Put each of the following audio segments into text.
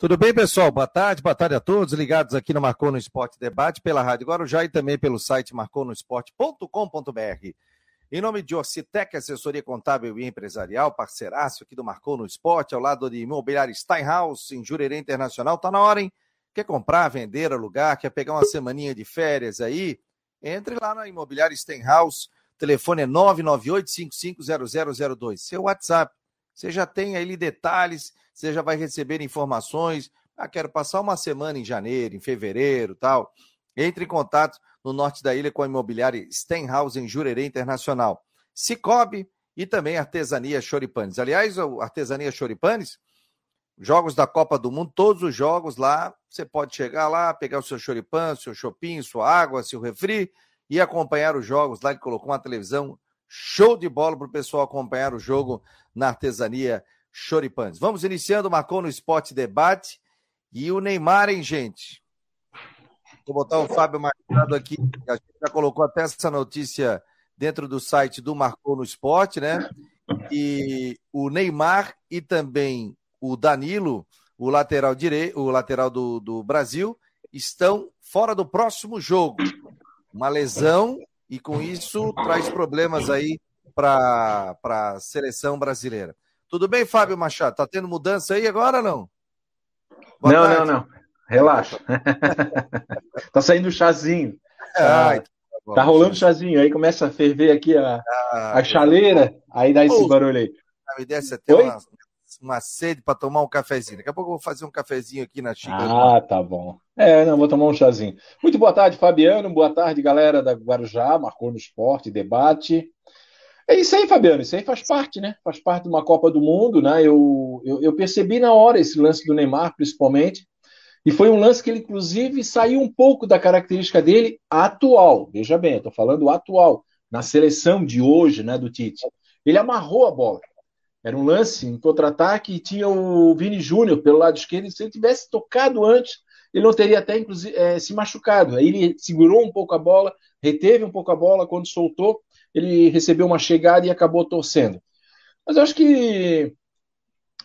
Tudo bem, pessoal? Boa tarde, boa tarde a todos ligados aqui no Marcou no Esporte Debate pela Rádio Guarujá e também pelo site marconosport.com.br. Em nome de Orcitec, assessoria contábil e empresarial, parceiraço aqui do Marcou no Esporte, ao lado de Imobiliário Steinhaus, em Jurerê Internacional. Tá na hora, hein? Quer comprar, vender, alugar, quer pegar uma semaninha de férias aí? Entre lá na Imobiliário Steinhaus, telefone é 998-550002. Seu WhatsApp, você já tem aí detalhes você já vai receber informações. Ah, quero passar uma semana em janeiro, em fevereiro, tal. Entre em contato no norte da ilha com a imobiliária Stenhouse em Jurerê Internacional. Cicobi e também Artesania Choripanes. Aliás, o Artesania Choripanes, jogos da Copa do Mundo, todos os jogos lá, você pode chegar lá, pegar o seu choripan, seu chopinho, sua água, seu refri e acompanhar os jogos lá. Ele colocou uma televisão show de bola para o pessoal acompanhar o jogo na Artesania Choripanes. Vamos iniciando, marcou no Esporte Debate. E o Neymar, hein, gente? Vou botar o Fábio Machado aqui. A gente já colocou até essa notícia dentro do site do Marcou no Esporte, né? E o Neymar e também o Danilo, o lateral direito, o lateral do, do Brasil, estão fora do próximo jogo. Uma lesão e com isso traz problemas aí para a seleção brasileira. Tudo bem, Fábio Machado? Tá tendo mudança aí agora ou não? Boa não, tarde. não, não. Relaxa. tá saindo o chazinho. Ah, tá, tá rolando o chazinho, aí começa a ferver aqui a, ah, a chaleira, aí dá esse barulho aí. Me desce até uma, uma sede para tomar um cafezinho. Daqui a pouco eu vou fazer um cafezinho aqui na xícara. Ah, tá bom. É, não, vou tomar um chazinho. Muito boa tarde, Fabiano. Boa tarde, galera da Guarujá, marcou no esporte, debate. É isso aí, Fabiano. Isso aí faz parte, né? Faz parte de uma Copa do Mundo, né? Eu, eu, eu, percebi na hora esse lance do Neymar, principalmente. E foi um lance que ele, inclusive, saiu um pouco da característica dele atual. Veja bem, estou falando atual, na seleção de hoje, né, do Tite. Ele amarrou a bola. Era um lance em contra-ataque e tinha o Vini Júnior pelo lado esquerdo. Se ele tivesse tocado antes, ele não teria até, inclusive, é, se machucado. Aí ele segurou um pouco a bola, reteve um pouco a bola quando soltou ele recebeu uma chegada e acabou torcendo. Mas eu acho que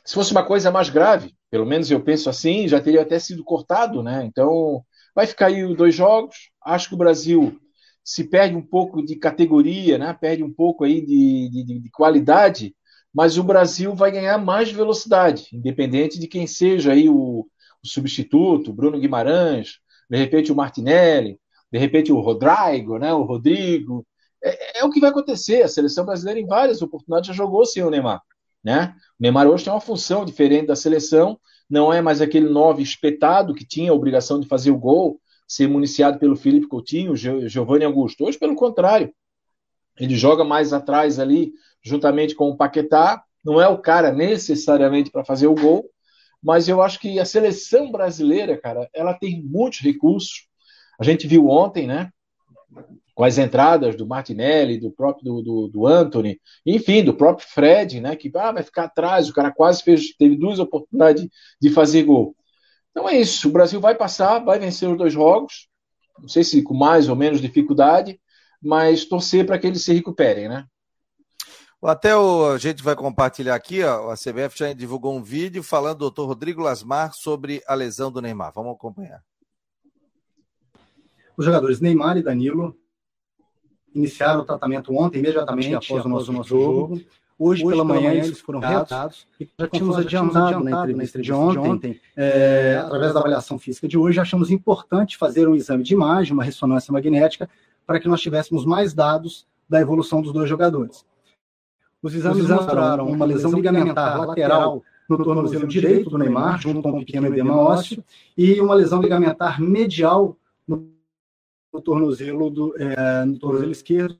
se fosse uma coisa mais grave, pelo menos eu penso assim, já teria até sido cortado, né? Então, vai ficar aí os dois jogos. Acho que o Brasil se perde um pouco de categoria, né? Perde um pouco aí de, de, de qualidade, mas o Brasil vai ganhar mais velocidade, independente de quem seja aí o, o substituto, Bruno Guimarães, de repente o Martinelli, de repente o Rodrigo, né? O Rodrigo é, é, o que vai acontecer. A seleção brasileira, em várias oportunidades, já jogou sem o Neymar. Né? O Neymar hoje tem uma função diferente da seleção, não é mais aquele nove espetado que tinha a obrigação de fazer o gol, ser municiado pelo Felipe Coutinho, Giovanni Augusto. Hoje, pelo contrário, ele joga mais atrás ali, juntamente com o Paquetá. Não é o cara necessariamente para fazer o gol, mas eu acho que a seleção brasileira, cara, ela tem muitos recursos. A gente viu ontem, né? Com as entradas do Martinelli, do próprio do, do, do, Anthony, enfim, do próprio Fred, né, que ah, vai ficar atrás, o cara quase fez, teve duas oportunidades de fazer gol. Então é isso, o Brasil vai passar, vai vencer os dois jogos, não sei se com mais ou menos dificuldade, mas torcer para que eles se recuperem, né? Até o, a gente vai compartilhar aqui, ó, a CBF já divulgou um vídeo falando do doutor Rodrigo Lasmar sobre a lesão do Neymar. Vamos acompanhar. Os jogadores Neymar e Danilo iniciaram o tratamento ontem, imediatamente após, o nosso, nosso jogo. Hoje, Hoje pela manhã, eles foram reatados. e já tínhamos adiantado na entrevista de ontem, é, através da avaliação física de hoje, achamos importante fazer um exame de imagem, uma ressonância magnética, para que nós tivéssemos mais dados da evolução dos dois jogadores. Os exames, Os exames mostraram uma lesão ligamentar lateral no tornozelo direito do Neymar, junto com um pequeno edema ósseo, e uma lesão ligamentar medial no no tornozelo, do, é, no tornozelo esquerdo.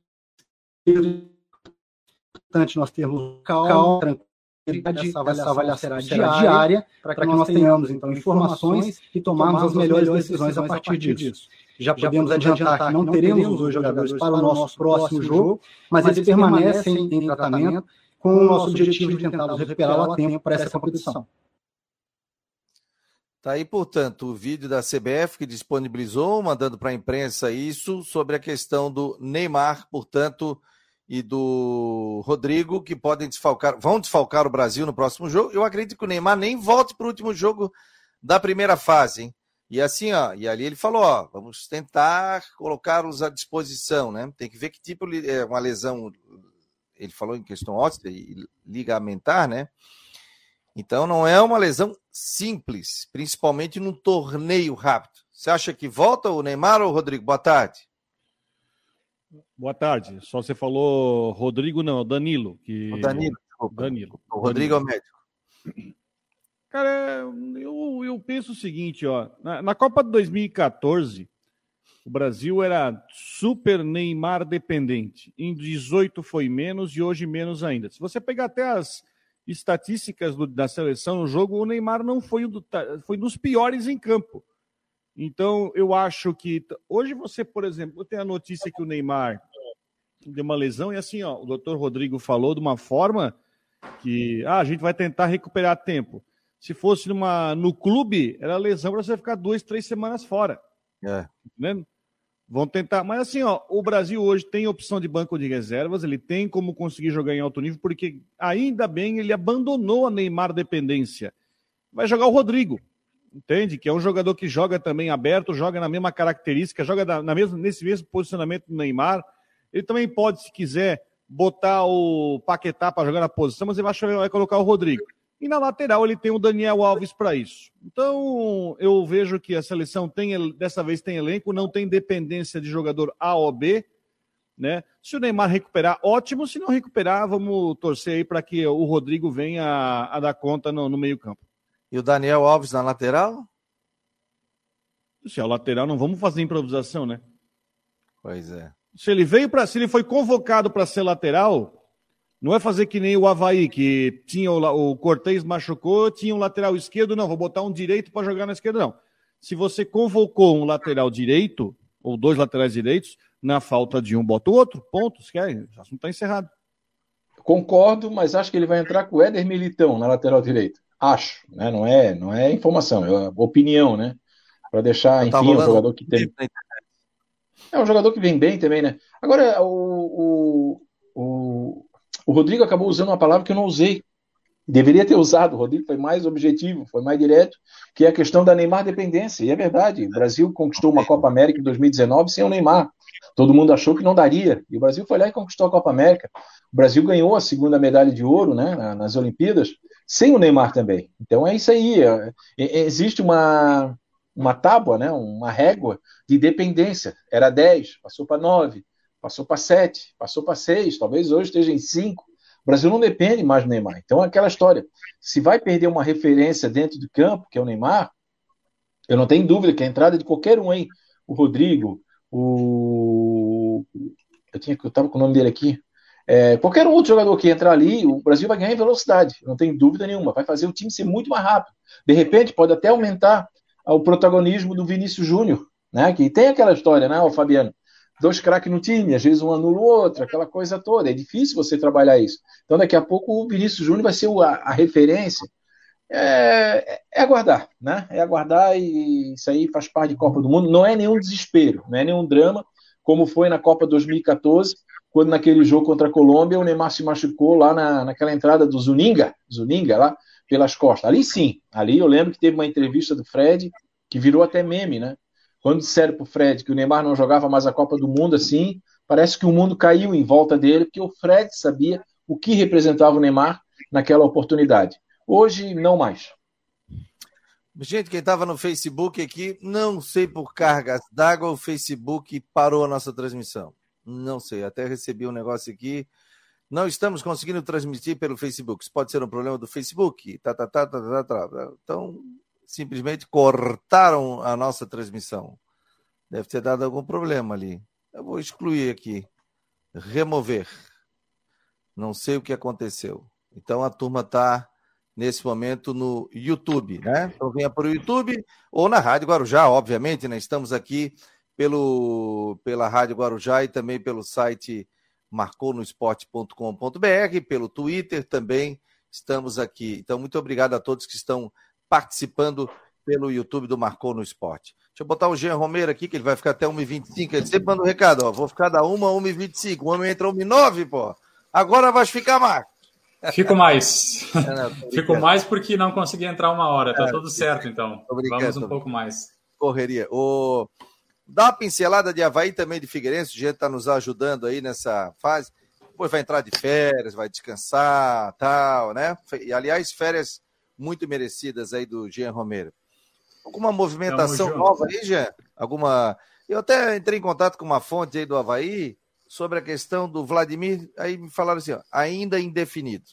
Importante nós termos calma, tranquilidade, essa avaliação, essa avaliação será diária, para que nós tenhamos, então, informações e tomarmos as melhores decisões a partir disso. Já podemos adiantar que não teremos os dois jogadores para o nosso próximo jogo, mas eles permanecem em tratamento com o nosso objetivo de tentá-los recuperar a tempo para essa competição. Tá aí, portanto, o vídeo da CBF que disponibilizou, mandando para a imprensa isso, sobre a questão do Neymar, portanto, e do Rodrigo, que podem desfalcar, vão desfalcar o Brasil no próximo jogo. Eu acredito que o Neymar nem volte para o último jogo da primeira fase, hein? E assim, ó, e ali ele falou, ó, vamos tentar colocá-los à disposição, né? Tem que ver que tipo é uma lesão, ele falou em questão óssea e ligamentar, né? Então não é uma lesão simples, principalmente num torneio rápido. Você acha que volta o Neymar ou o Rodrigo? Boa tarde. Boa tarde. Só você falou Rodrigo, não, Danilo. Que... O Danilo, desculpa. Danilo. O Rodrigo Danilo. é o médico. Cara, eu, eu penso o seguinte, ó. Na, na Copa de 2014, o Brasil era super Neymar dependente. Em 18 foi menos e hoje menos ainda. Se você pegar até as estatísticas do, da seleção no jogo, o Neymar não foi, do, foi dos piores em campo. Então, eu acho que hoje você, por exemplo, tem a notícia que o Neymar deu uma lesão e assim, ó, o doutor Rodrigo falou de uma forma que ah, a gente vai tentar recuperar tempo. Se fosse numa, no clube, era lesão para você ficar duas, três semanas fora. É. Entendendo? Vão tentar. Mas assim, ó, o Brasil hoje tem opção de banco de reservas, ele tem como conseguir jogar em alto nível, porque ainda bem ele abandonou a Neymar dependência. Vai jogar o Rodrigo entende? Que é um jogador que joga também aberto, joga na mesma característica, joga na, mesma, nesse mesmo posicionamento do Neymar. Ele também pode, se quiser, botar o Paquetá para jogar na posição, mas ele vai colocar o Rodrigo. E na lateral ele tem o Daniel Alves para isso. Então, eu vejo que a seleção tem, dessa vez tem elenco, não tem dependência de jogador A ou B, né? Se o Neymar recuperar, ótimo. Se não recuperar, vamos torcer aí para que o Rodrigo venha a, a dar conta no, no meio-campo. E o Daniel Alves na lateral? Se é o lateral, não vamos fazer improvisação, né? Pois é. Se ele veio para, se ele foi convocado para ser lateral, não é fazer que nem o Havaí, que tinha o, o Cortez machucou, tinha um lateral esquerdo, não, vou botar um direito para jogar na esquerda, não. Se você convocou um lateral direito, ou dois laterais direitos, na falta de um, bota o outro, ponto, se quer, o assunto está encerrado. Concordo, mas acho que ele vai entrar com o Éder Militão na lateral direita. Acho, né? Não é, não é informação, é opinião, né? Para deixar, enfim, um jogador que tem. É um jogador que vem bem também, né? Agora, o, o, o, o Rodrigo acabou usando uma palavra que eu não usei. Deveria ter usado, o Rodrigo foi mais objetivo, foi mais direto, que é a questão da Neymar dependência. E é verdade, o Brasil conquistou uma Copa América em 2019 sem o Neymar. Todo mundo achou que não daria. E o Brasil foi lá e conquistou a Copa América. O Brasil ganhou a segunda medalha de ouro né, nas Olimpíadas sem o Neymar também. Então é isso aí. É, é, existe uma, uma tábua, né, uma régua de dependência. Era 10, passou para 9, passou para 7, passou para 6, talvez hoje esteja em 5. O Brasil não depende mais do Neymar. Então é aquela história. Se vai perder uma referência dentro do campo, que é o Neymar, eu não tenho dúvida que a entrada de qualquer um aí, o Rodrigo, o. Eu tinha eu estava com o nome dele aqui, é, qualquer outro jogador que entrar ali, o Brasil vai ganhar em velocidade, não tem dúvida nenhuma. Vai fazer o time ser muito mais rápido. De repente, pode até aumentar o protagonismo do Vinícius Júnior, né? Que tem aquela história, né, o Fabiano? Dois craques no time, às vezes um anula o outro, aquela coisa toda. É difícil você trabalhar isso. Então, daqui a pouco, o Vinícius Júnior vai ser a, a referência. É, é, aguardar, né? É aguardar e isso aí faz parte de Copa do Mundo. Não é nenhum desespero, não é nenhum drama, como foi na Copa 2014 quando naquele jogo contra a Colômbia o Neymar se machucou lá na, naquela entrada do Zuninga, Zuninga lá pelas costas. Ali sim, ali eu lembro que teve uma entrevista do Fred que virou até meme, né? Quando disseram pro Fred que o Neymar não jogava mais a Copa do Mundo assim, parece que o mundo caiu em volta dele, porque o Fred sabia o que representava o Neymar naquela oportunidade. Hoje, não mais. Gente, quem estava no Facebook aqui, não sei por cargas d'água, o Facebook parou a nossa transmissão. Não sei, até recebi um negócio aqui. Não estamos conseguindo transmitir pelo Facebook. Isso pode ser um problema do Facebook. Tá, tá, tá, tá, tá, tá. tá. Então, simplesmente cortaram a nossa transmissão. Deve ter dado algum problema ali. Eu vou excluir aqui. Remover. Não sei o que aconteceu. Então a turma está nesse momento no YouTube, né? Então venha para o YouTube ou na Rádio Guarujá, obviamente, né? Estamos aqui pelo, pela Rádio Guarujá e também pelo site marconosport.com.br, pelo Twitter também estamos aqui. Então, muito obrigado a todos que estão participando pelo YouTube do Marcou no Esporte. Deixa eu botar o Jean Romero aqui, que ele vai ficar até 1h25. Ele sempre manda um recado, ó. Vou ficar da 1 a 1h25. O homem entra 1h09, pô. Agora vai ficar mais. Fico mais. É, não, Fico mais porque não consegui entrar uma hora. Tá é, tudo certo, então. Vamos um pouco mais. Correria. O... Dá uma pincelada de Havaí também de Figueirense. O gente está nos ajudando aí nessa fase. Depois vai entrar de férias, vai descansar, tal, né? E, aliás, férias muito merecidas aí do Jean Romero. Alguma movimentação nova aí, Jean? Alguma. Eu até entrei em contato com uma fonte aí do Havaí sobre a questão do Vladimir, aí me falaram assim, ó, ainda indefinido.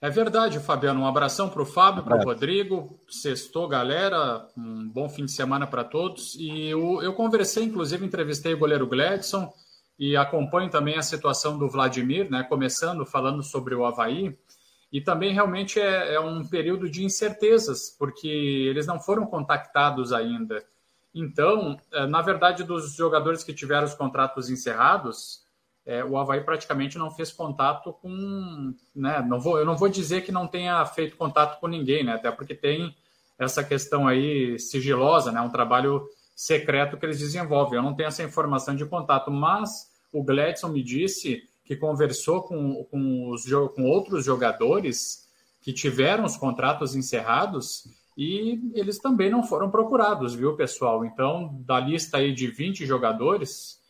É verdade, Fabiano. Um abração para o Fábio, para o Rodrigo. Sextou, galera. Um bom fim de semana para todos. E eu, eu, conversei, inclusive, entrevistei o goleiro Gladson e acompanho também a situação do Vladimir, né? Começando falando sobre o Havaí. E também realmente é, é um período de incertezas, porque eles não foram contactados ainda. Então, é, na verdade, dos jogadores que tiveram os contratos encerrados, é, o Havaí praticamente não fez contato com. Né, não vou, eu não vou dizer que não tenha feito contato com ninguém, né, até porque tem essa questão aí sigilosa, né, um trabalho secreto que eles desenvolvem. Eu não tenho essa informação de contato, mas o Gladson me disse que conversou com, com, os, com outros jogadores que tiveram os contratos encerrados e eles também não foram procurados, viu, pessoal? Então, da lista aí de 20 jogadores,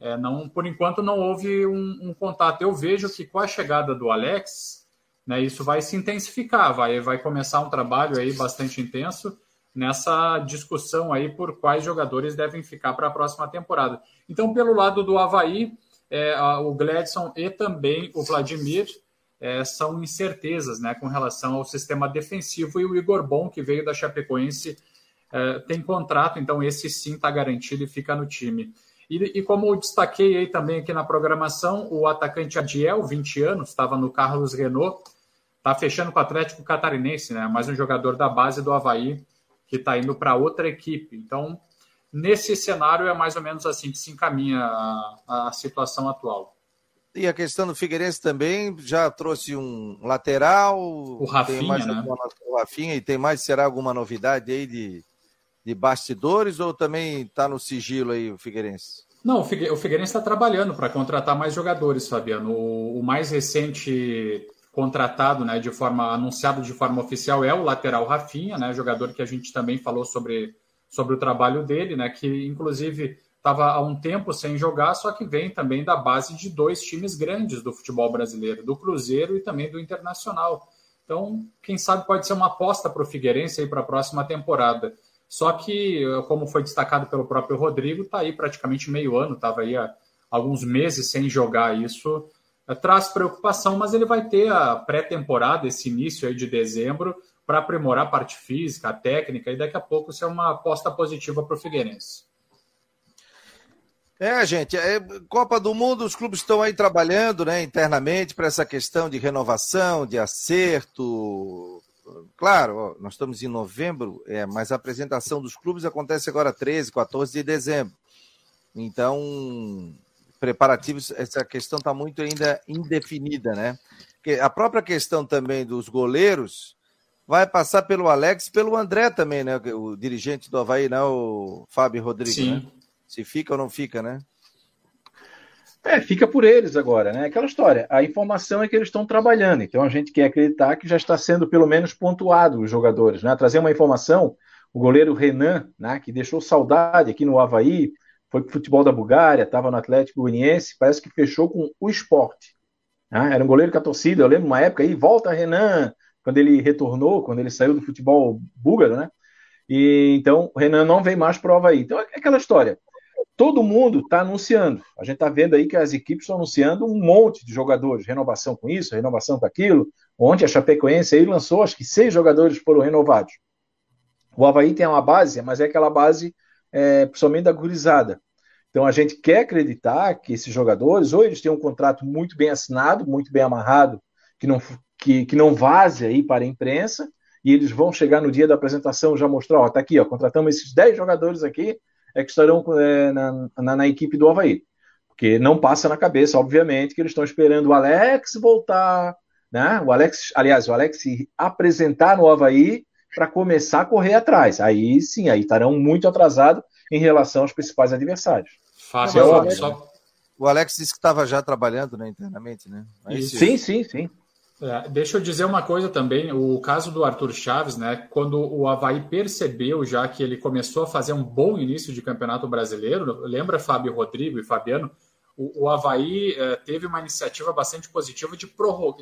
é, não, por enquanto não houve um, um, contato. Eu vejo que com a chegada do Alex, né, isso vai se intensificar, vai, vai começar um trabalho aí bastante intenso nessa discussão aí por quais jogadores devem ficar para a próxima temporada. Então, pelo lado do Havaí, é, o Gladson e também o Vladimir é, são incertezas né, com relação ao sistema defensivo e o Igor Bom, que veio da Chapecoense, é, tem contrato, então esse sim está garantido e fica no time. E, e, como eu destaquei aí também aqui na programação, o atacante Adiel, 20 anos, estava no Carlos Renault, está fechando com o Atlético Catarinense, né? mais um jogador da base do Havaí que está indo para outra equipe. Então, nesse cenário é mais ou menos assim que se encaminha a, a situação atual. E a questão do Figueirense também já trouxe um lateral. O Rafinha, né? Alguma, o Rafinha, e tem mais, será alguma novidade aí de, de bastidores ou também está no sigilo aí o Figueirense? Não, o Figueirense está trabalhando para contratar mais jogadores, Fabiano. O, o, mais recente contratado, né, de forma anunciado de forma oficial é o lateral Rafinha, né, jogador que a gente também falou sobre, sobre o trabalho dele, né, que inclusive estava há um tempo sem jogar, só que vem também da base de dois times grandes do futebol brasileiro, do Cruzeiro e também do Internacional. Então, quem sabe pode ser uma aposta para o Figueirense para a próxima temporada. Só que, como foi destacado pelo próprio Rodrigo, está aí praticamente meio ano, estava aí há alguns meses sem jogar. Isso é, traz preocupação, mas ele vai ter a pré-temporada, esse início aí de dezembro, para aprimorar a parte física, a técnica, e daqui a pouco ser uma aposta positiva para o Figueirense. É, gente, é, Copa do Mundo, os clubes estão aí trabalhando né, internamente para essa questão de renovação, de acerto. Claro, ó, nós estamos em novembro, é, mas a apresentação dos clubes acontece agora 13, 14 de dezembro. Então, preparativos, essa questão está muito ainda indefinida, né? Porque a própria questão também dos goleiros vai passar pelo Alex e pelo André também, né? O dirigente do Havaí, não, o Fábio Rodrigues. Sim. Né? Se fica ou não fica, né? É, fica por eles agora, né? Aquela história. A informação é que eles estão trabalhando, então a gente quer acreditar que já está sendo pelo menos pontuado os jogadores, né? Trazer uma informação, o goleiro Renan, né, que deixou saudade aqui no Havaí, foi para o futebol da Bulgária, estava no Atlético Goianiense, parece que fechou com o esporte. Né? Era um goleiro que a torcida, eu lembro uma época aí, volta Renan, quando ele retornou, quando ele saiu do futebol búlgaro, né? E então o Renan não vem mais para o Havaí. Então é aquela história todo mundo está anunciando. A gente está vendo aí que as equipes estão anunciando um monte de jogadores, renovação com isso, renovação com aquilo. Ontem a Chapecoense aí lançou, acho que seis jogadores foram renovados. O Havaí tem uma base, mas é aquela base é, principalmente da gurizada. Então a gente quer acreditar que esses jogadores, ou eles têm um contrato muito bem assinado, muito bem amarrado, que não, que, que não vaze aí para a imprensa, e eles vão chegar no dia da apresentação já mostrar, ó, tá aqui, ó, contratamos esses 10 jogadores aqui, é que estarão é, na, na, na, equipe do Havaí. Porque não passa na cabeça, obviamente, que eles estão esperando o Alex voltar, né? O Alex, aliás, o Alex se apresentar no Havaí para começar a correr atrás. Aí sim, aí estarão muito atrasados em relação aos principais adversários. Fábio, só, só, o Alex disse que estava já trabalhando né, internamente, né? sim, sim, sim. É, deixa eu dizer uma coisa também, o caso do Arthur Chaves, né? Quando o Havaí percebeu já que ele começou a fazer um bom início de campeonato brasileiro, lembra Fábio Rodrigo e Fabiano? O, o Havaí é, teve uma iniciativa bastante positiva de,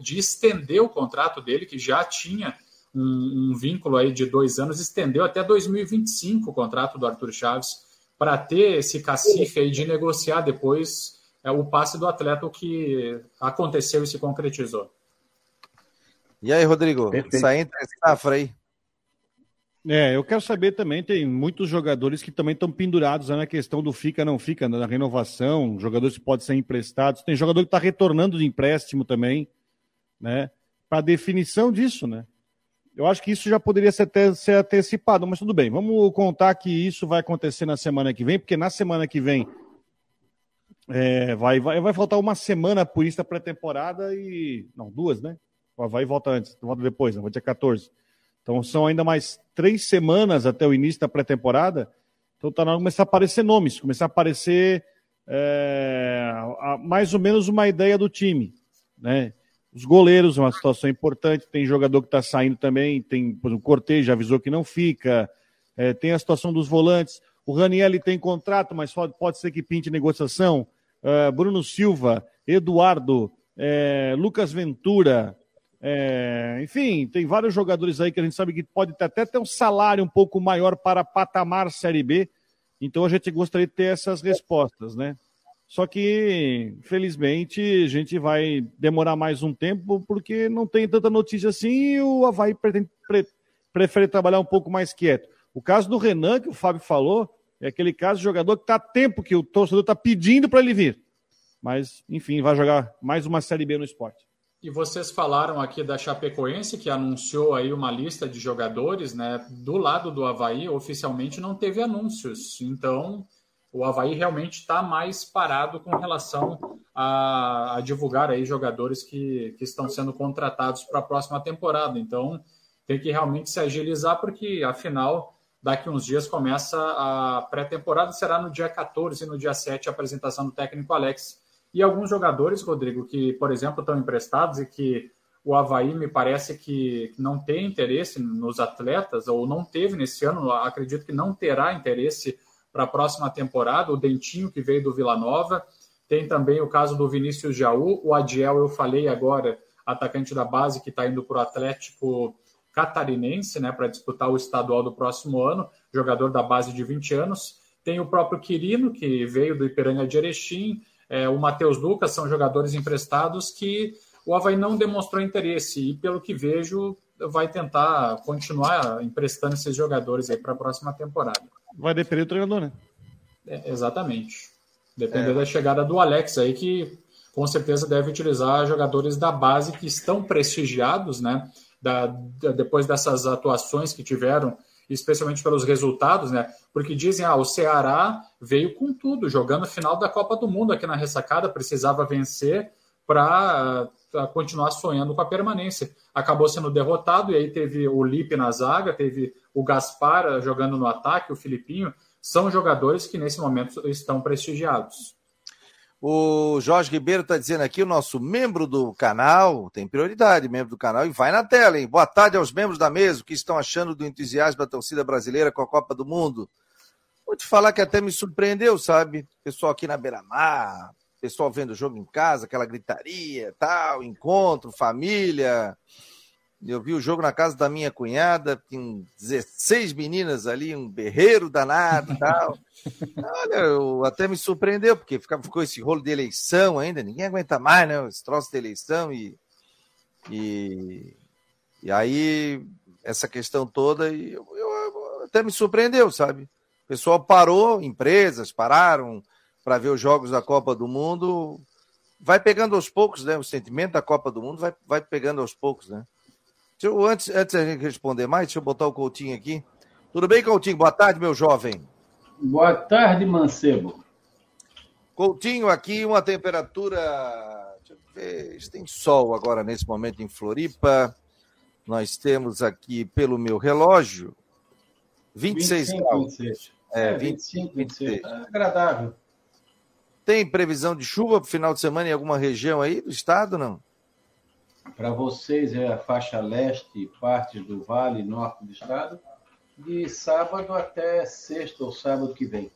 de estender o contrato dele, que já tinha um, um, vínculo aí de dois anos, estendeu até 2025 o contrato do Arthur Chaves, para ter esse cacife aí de negociar depois é, o passe do atleta, o que aconteceu e se concretizou. E aí, Rodrigo? Perfeito. Saindo safra aí. É, eu quero saber também, tem muitos jogadores que também estão pendurados na questão do fica, não fica, na renovação, jogadores que podem ser emprestados, tem jogador que está retornando de empréstimo também, né? Para definição disso, né? Eu acho que isso já poderia ser, até, ser antecipado, mas tudo bem, vamos contar que isso vai acontecer na semana que vem, porque na semana que vem é, vai, vai, vai faltar uma semana por isso da pré-temporada e. Não, duas, né? O Havaí volta antes, volta depois, né? dia 14. Então são ainda mais três semanas até o início da pré-temporada. Então está na hora de começar a aparecer nomes, começar a aparecer é, mais ou menos uma ideia do time. Né? Os goleiros, uma situação importante. Tem jogador que está saindo também. Tem, por exemplo, o Cortez já avisou que não fica. É, tem a situação dos volantes. O Raniel tem contrato, mas pode, ser que pinte negociação. Uh, Bruno Silva, Eduardo, é, Lucas Ventura, é, enfim, tem vários jogadores aí que a gente sabe que pode até ter um salário um pouco maior para patamar Série B. Então a gente gostaria de ter essas respostas, né? Só que, infelizmente, a gente vai demorar mais um tempo porque não tem tanta notícia assim e o Havaí pretende, pre, prefere trabalhar um pouco mais quieto. O caso do Renan, que o Fábio falou, é aquele caso de jogador que está tempo que o torcedor está pedindo para ele vir. Mas, enfim, vai jogar mais uma Série B no esporte. E vocês falaram aqui da Chapecoense, que anunciou aí uma lista de jogadores, né? Do lado do Havaí, oficialmente não teve anúncios. Então, o Havaí realmente está mais parado com relação a, a, divulgar aí jogadores que, que estão sendo contratados para a próxima temporada. Então, tem que realmente se agilizar, porque afinal, daqui uns dias começa a pré-temporada, será no dia 14 e no dia 7 a apresentação do técnico Alex e alguns jogadores, Rodrigo, que, por exemplo, estão emprestados e que o Havaí me parece que não tem interesse nos atletas, ou não teve nesse ano, acredito que não terá interesse para a próxima temporada. O Dentinho, que veio do Vila Nova. Tem também o caso do Vinícius Jaú. O Adiel, eu falei agora, atacante da base, que está indo para o Atlético Catarinense, né, para disputar o estadual do próximo ano, jogador da base de 20 anos. Tem o próprio Quirino, que veio do Ipiranga de Erechim é, o Matheus Lucas são jogadores emprestados que o Havaí não demonstrou interesse e, pelo que vejo, vai tentar continuar emprestando esses jogadores aí para a próxima temporada. Vai depender do treinador, né? É, exatamente. Depender é. da chegada do Alex aí, que com certeza deve utilizar jogadores da base que estão prestigiados, né? Da, da, depois dessas atuações que tiveram especialmente pelos resultados, né? Porque dizem, ah, o Ceará veio com tudo, jogando final da Copa do Mundo aqui na ressacada, precisava vencer para continuar sonhando com a permanência. Acabou sendo derrotado, e aí teve o Lipe na zaga, teve o Gaspar jogando no ataque, o Filipinho. São jogadores que nesse momento estão prestigiados. O Jorge Ribeiro está dizendo aqui, o nosso membro do canal, tem prioridade, membro do canal, e vai na tela, hein? Boa tarde aos membros da mesa, o que estão achando do entusiasmo da torcida brasileira com a Copa do Mundo? Vou te falar que até me surpreendeu, sabe? Pessoal aqui na Beira-Mar, pessoal vendo o jogo em casa, aquela gritaria, tal, encontro, família. Eu vi o jogo na casa da minha cunhada, tinha 16 meninas ali, um berreiro danado e tal. Olha, eu, até me surpreendeu, porque ficou esse rolo de eleição ainda, ninguém aguenta mais, né? Esse troço de eleição e. E, e aí, essa questão toda, e eu, eu, até me surpreendeu, sabe? O pessoal parou, empresas pararam para ver os jogos da Copa do Mundo. Vai pegando aos poucos, né? O sentimento da Copa do Mundo vai, vai pegando aos poucos, né? Eu, antes, antes de a gente responder mais, deixa eu botar o Coutinho aqui. Tudo bem, Coutinho? Boa tarde, meu jovem. Boa tarde, Mancebo. Coutinho, aqui uma temperatura. Deixa eu ver. Tem sol agora nesse momento em Floripa. Nós temos aqui, pelo meu relógio, 26 25, graus. 26. É, 25, 26. 26. É agradável. Tem previsão de chuva para o final de semana em alguma região aí do estado, não? Para vocês é a faixa leste, partes do vale norte do estado, de sábado até sexta ou sábado que vem.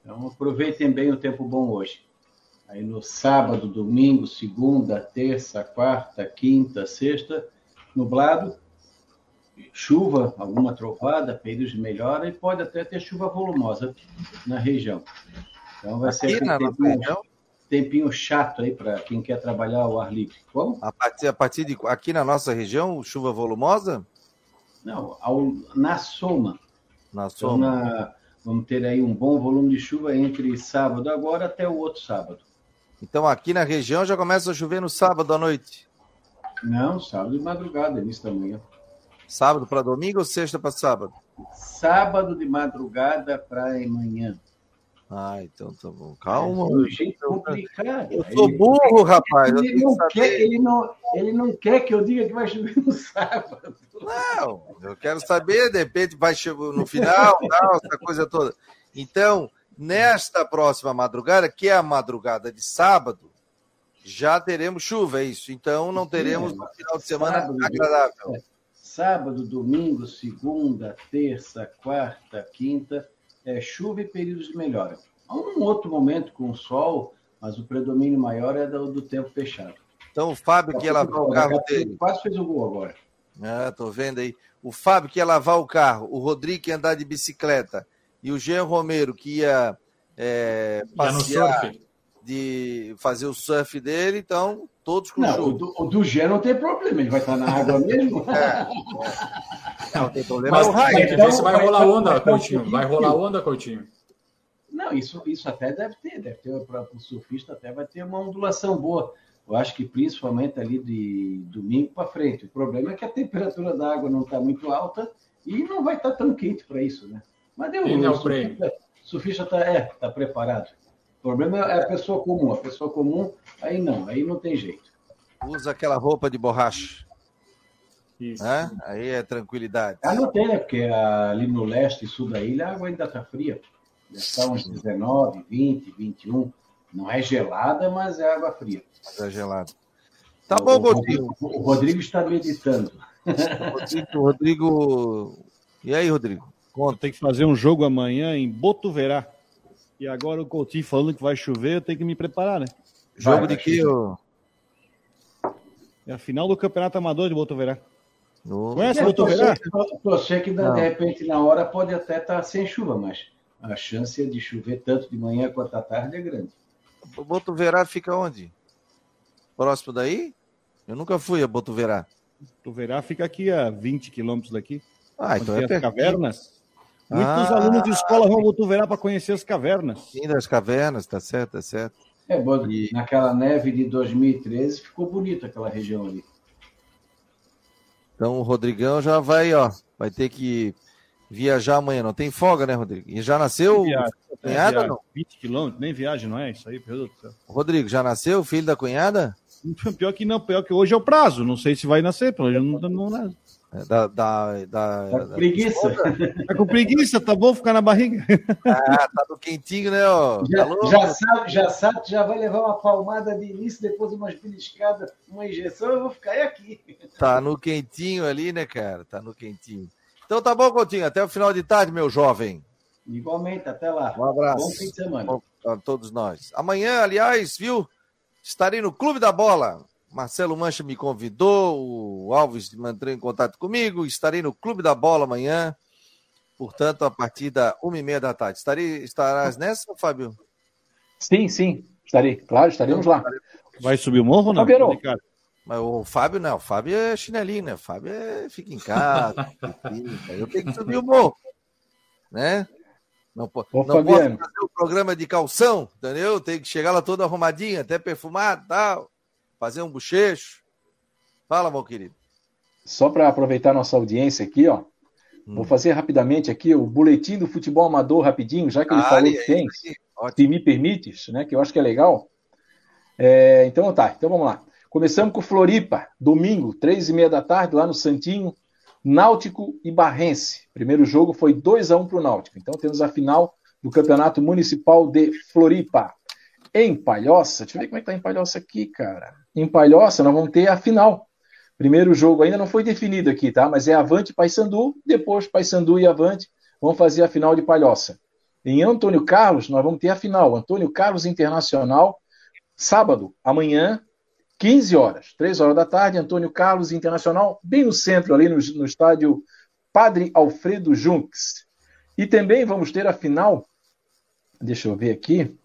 Então aproveitem bem o tempo bom hoje. Aí no sábado, domingo, segunda, terça, quarta, quinta, sexta, nublado, chuva, alguma trovada, períodos de melhora e pode até ter chuva volumosa na região. Então vai ser Aqui na nossa tempinho, região? Tempinho chato aí para quem quer trabalhar ao ar livre. Como? A partir, a partir de aqui na nossa região, chuva volumosa? Não, ao, na soma. Na Então, soma. na- vamos ter aí um bom volume de chuva entre sábado agora até o outro sábado. Então aqui na região já começa a chover no sábado à noite. Não, sábado de madrugada, início da manhã. Sábado para domingo ou sexta para sábado? Sábado de madrugada para amanhã. Ah, então tá bom. Calma. É um jeito complicado. Eu sou burro, rapaz. Ele não, quer, ele, não, ele não quer que eu diga que vai chover no sábado. Não, eu quero saber, de repente vai chegar no final, tal, essa coisa toda. Então, nesta próxima madrugada, que é a madrugada de sábado, já teremos chuva, é isso. Então, não teremos no final de semana Sábado. agradável. Sábado, domingo, segunda, terça, quarta, quinta, é chuva e períodos de melhora. Há um outro momento com sol, mas o predomínio maior é do, do tempo fechado. Então, o Fábio que ia lavar o carro dele. Quase fez o gol agora. Ah, tô vendo aí. O Fábio que ia lavar o carro, o Rodrigo que ia andar de bicicleta e o Jean Romero que ia é, passear, de fazer o surf dele, então todos com Não, o do, o do Gé não tem problema, ele vai estar na água mesmo. Não tem problema. Mas é o que então vai vai- rolar onda, vai Coutinho. Vai rolar onda, Coutinho. Não, isso, isso até deve ter, deve ter para o surfista até vai ter uma ondulação boa. Eu acho que principalmente ali de domingo para frente. O problema é que a temperatura da água não está muito alta e não vai estar tão quente para isso, né? Mas deu, o surfista está é, tá preparado. O problema é a pessoa comum. A pessoa comum, aí não, aí não tem jeito. Usa aquela roupa de borracha, Isso. né? Aí é tranquilidade. Ah, não tem, né? Porque ali no leste e sul da ilha a água ainda está fria. Deve estar uns 19, 20, 21. Não é gelada, mas é água fria. Tá gelado. Tá bom, O- Godinho. O, o Rodrigo está meditando. Rodrigo, Rodrigo. E aí, Rodrigo? Conta. Tem que fazer um jogo amanhã em Botuverá. E agora o Coutinho falando que vai chover, eu tenho que me preparar, né? Jogo Vai, de vai, que? ô? É a final do Campeonato Amador de Botuverá. No- Conhece É, Botuverá? torcer- que de repente na hora pode até estar sem chuva, mas a chance de chover tanto de manhã quanto à tarde é grande. O Botuverá fica onde? Próximo daí? Eu nunca fui a Botuverá. Botuverá fica aqui a 20 quilômetros daqui. Ah, então é as cavernas. Muitos Ah. alunos de escola vão Botuverá para conhecer as cavernas. das cavernas, tá certo, tá certo. É, bom, E- naquela neve de 2013 ficou bonita aquela região ali. Então o Rodrigão já vai, ó, vai ter que viajar amanhã. Não tem folga, né, Rodrigo? E já nasceu? Viagem. cunhada, viagem. não? 20 quilômetros, nem viagem, não é isso aí? Céu. Rodrigo, já nasceu o filho da cunhada? Pior que não, pior que hoje é o prazo. Não sei se vai nascer, pelo menos não, não, não, É, Da, da, da, Tá com da- preguiça. Tá com preguiça, tá bom ficar na barriga? Ah, tá no quentinho, né, ó? Já, Alô? já sabe, já sabe que já vai levar uma palmada de início, depois umas beliscadas, uma injeção, eu vou ficar aqui. Tá no quentinho ali, né, cara? Tá no quentinho. Então tá bom, Coutinho. Até o final de tarde, meu jovem. Igualmente, até lá. Um abraço. Bom fim de semana. Bom a todos nós. Amanhã, aliás, viu? Estarei no Clube da Bola. Marcelo Mancha me convidou, o Alves entrou em contato comigo. Estarei no Clube da Bola amanhã. Portanto, a partir da uma e meia da tarde. Estarei, estarás nessa, Fábio? Sim, sim, estarei. Claro, estaremos lá. Vai subir o morro ou não? Fabiano. Mas o Fábio não, o Fábio é chinelinho, né? O Fábio é, fica em casa. fica, eu tenho que subir o morro. Né? Não, po- Ô, não posso fazer o programa de calção, entendeu? Tem que chegar lá todo arrumadinho, até perfumado tal. Fazer um bochecho. Fala, meu querido. Só para aproveitar nossa audiência aqui, ó. Hum. Vou fazer rapidamente aqui o boletim do futebol amador rapidinho, já que ele Ah, falou e que aí, tem. aí, se me permites, né, que eu acho que é legal. É, então tá, então vamos lá. Começamos com Floripa, domingo, três e meia da tarde, lá no Santinho, Náutico e Barrense. Primeiro jogo foi 2 a 1 para o Náutico. Então temos a final do Campeonato Municipal de Floripa. Em Palhoça, deixa eu ver como é que tá em Palhoça aqui, cara. Em Palhoça, nós vamos ter a final. Primeiro jogo ainda não foi definido aqui, tá? Mas é Avante Paysandu, depois Paysandu e Avante vão fazer a final de Palhoça. Em Antônio Carlos, nós vamos ter a final. Antônio Carlos Internacional, sábado, amanhã, 15 horas, 3 horas da tarde, Antônio Carlos Internacional, bem no centro, ali no, no estádio Padre Alfredo Junks. E também vamos ter a final, deixa eu ver aqui,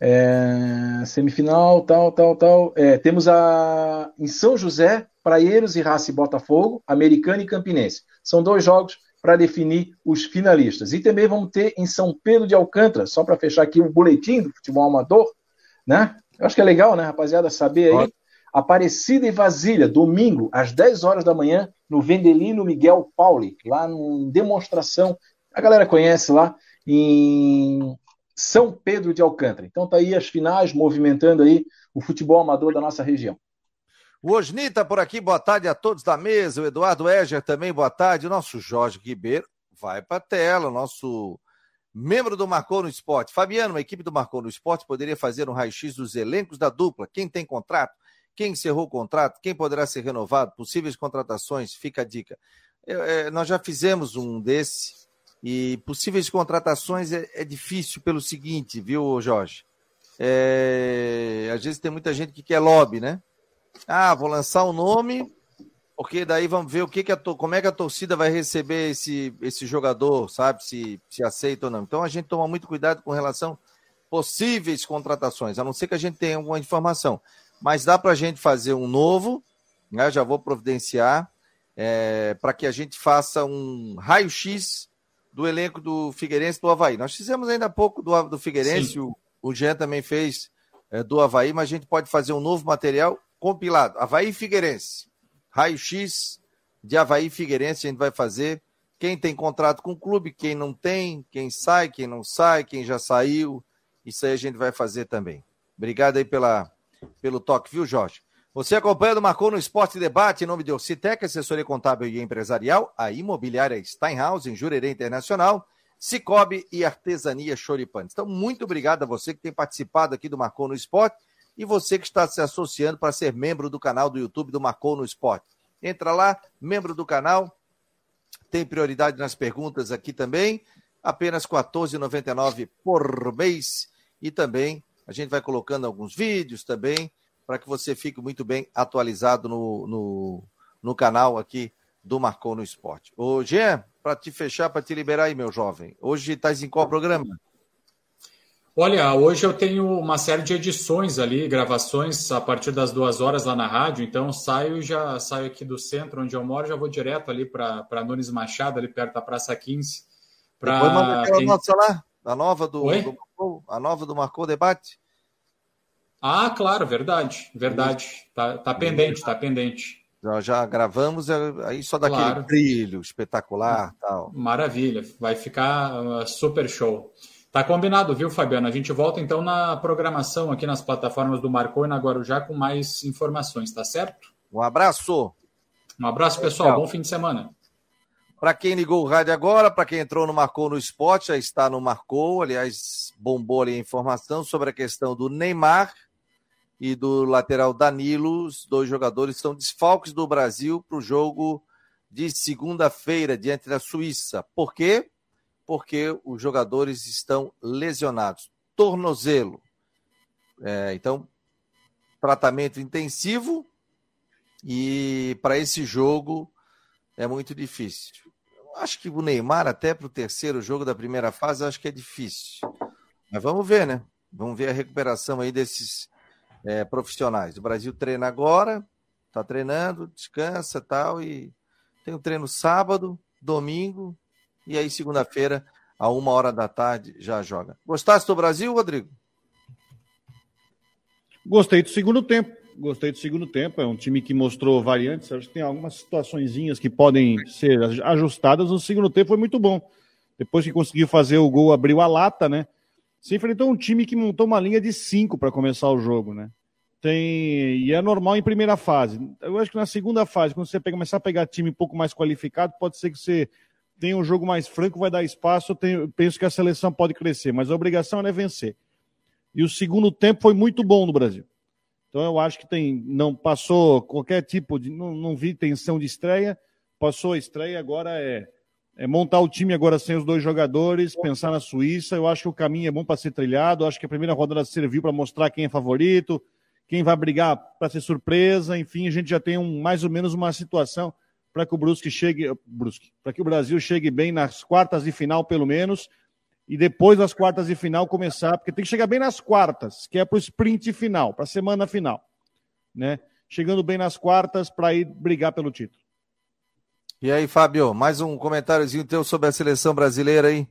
é, semifinal, tal, tal, tal. É, temos a em São José, Praieiros e Raça e Botafogo, Americana e Campinense. São dois jogos para definir os finalistas. E também vamos ter em São Pedro de Alcântara, só para fechar aqui o boletim do futebol amador, né? Eu acho que é legal, né, rapaziada, saber aí. Aparecida e Vasília, domingo, às 10 horas da manhã, no Vendelino Miguel Pauli, lá em demonstração. A galera conhece lá em São Pedro de Alcântara. Então tá aí as finais movimentando aí o futebol amador da nossa região. O Osni está por aqui, boa tarde a todos da mesa. O Eduardo Eger também, boa tarde. O nosso Jorge Ribeiro vai para a tela, o nosso membro do Marcou no Esporte. Fabiano, a equipe do Marcou no Esporte poderia fazer um raio-x dos elencos da dupla. Quem tem contrato, quem encerrou o contrato, quem poderá ser renovado, possíveis contratações, fica a dica. É, nós já fizemos um desse e possíveis contratações é, é difícil pelo seguinte, viu, Jorge? É, às vezes tem muita gente que quer lobby, né? Ah, vou lançar o um nome, porque daí vamos ver o que, que a como é que a torcida vai receber esse, esse jogador, sabe? Se, se aceita ou não. Então a gente toma muito cuidado com relação possíveis contratações, a não ser que a gente tenha alguma informação. Mas dá para a gente fazer um novo, né? já vou providenciar, é, para que a gente faça um raio-x do elenco do Figueirense do Havaí. Nós fizemos ainda há pouco do, do Figueirense, o, o Jean também fez é, do Havaí, mas a gente pode fazer um novo material compilado. Havaí Figueirense. Raio-X de Havaí Figueirense a gente vai fazer. Quem tem contrato com o clube, quem não tem, quem sai, quem não sai, quem já saiu. Isso aí a gente vai fazer também. Obrigado aí pela, pelo toque, viu, Jorge? Você acompanhando Marcou no Esporte Debate, em nome de Ocitec, assessoria contábil e empresarial, a imobiliária Steinhaus, em Jurerê Internacional, Cicobi e Artesania Choripanes. Então, muito obrigado a você que tem participado aqui do Marcou no Esporte e você que está se associando para ser membro do canal do YouTube do Marcou no Esporte. Entra lá, membro do canal, tem prioridade nas perguntas aqui também, apenas R$ 14,99 por mês e também a gente vai colocando alguns vídeos também para que você fique muito bem atualizado no, no, no canal aqui do Marcou no Esporte. Ô, Jean, para te fechar, para te liberar aí, meu jovem. Hoje estás em qual programa? Olha, hoje eu tenho uma série de edições ali, gravações a partir das duas horas lá na rádio, então saio já saio aqui do centro onde eu moro, já vou direto ali para Nunes Machado, ali perto da Praça 15. Pra... Depois manda aquela quem... nossa lá, a nova do, do Marcou, a nova do Marcou Debate. Ah, claro, verdade, verdade. Tá, tá pendente, tá pendente. Já, já gravamos, é, aí só daquele claro. brilho espetacular tal. Maravilha, vai ficar uh, super show. Tá combinado, viu, Fabiano? A gente volta então na programação aqui nas plataformas do Marcou e na Guarujá com mais informações, tá certo? Um abraço. Um abraço, pessoal. Tchau. Bom fim de semana. Para quem ligou o rádio agora, para quem entrou no Marcou no Esporte, já está no Marcou. Aliás, bombou ali a informação sobre a questão do Neymar e do lateral Danilo, os dois jogadores são desfalques do Brasil para o jogo de segunda-feira diante da Suíça. Por quê? Porque os jogadores estão lesionados. Tornozelo. É, então, tratamento intensivo e para esse jogo é muito difícil. Acho que o Neymar, até para o terceiro jogo da primeira fase, acho que é difícil. Mas vamos ver, né? Vamos ver a recuperação aí desses é, profissionais. O Brasil treina agora, está treinando, descansa tal, e tem o um treino sábado, domingo, e aí segunda-feira, a uma hora da tarde, já joga. Gostaste do Brasil, Rodrigo? Gostei do segundo tempo. Gostei do segundo tempo. É um time que mostrou variantes. Acho que tem algumas situações que podem ser ajustadas. O segundo tempo foi muito bom. Depois que conseguiu fazer o gol, abriu a lata, né? Se enfrentou um time que montou uma linha de cinco para começar o jogo, né? Tem, e é normal em primeira fase. Eu acho que na segunda fase, quando você começar a pegar time um pouco mais qualificado, pode ser que você tem um jogo mais franco, vai dar espaço. Eu, tenho, penso que a seleção pode crescer, mas a obrigação é vencer. E o segundo tempo foi muito bom no Brasil. Então eu acho que tem, não passou qualquer tipo de, não, não vi tensão de estreia, passou a estreia, agora é, é montar o time agora sem os dois jogadores, pensar na Suíça. Eu acho que o caminho é bom para ser trilhado. Eu acho que a primeira rodada serviu para mostrar quem é favorito, quem vai brigar para ser surpresa. Enfim, a gente já tem um, mais ou menos uma situação para que o Brusque chegue, Brusque, para que o Brasil chegue bem nas quartas de final, pelo menos, e depois das quartas de final começar, porque tem que chegar bem nas quartas, que é para o sprint final, para a semana final, né? Chegando bem nas quartas para ir brigar pelo título. E aí, Fábio, mais um comentáriozinho teu sobre a seleção brasileira aí?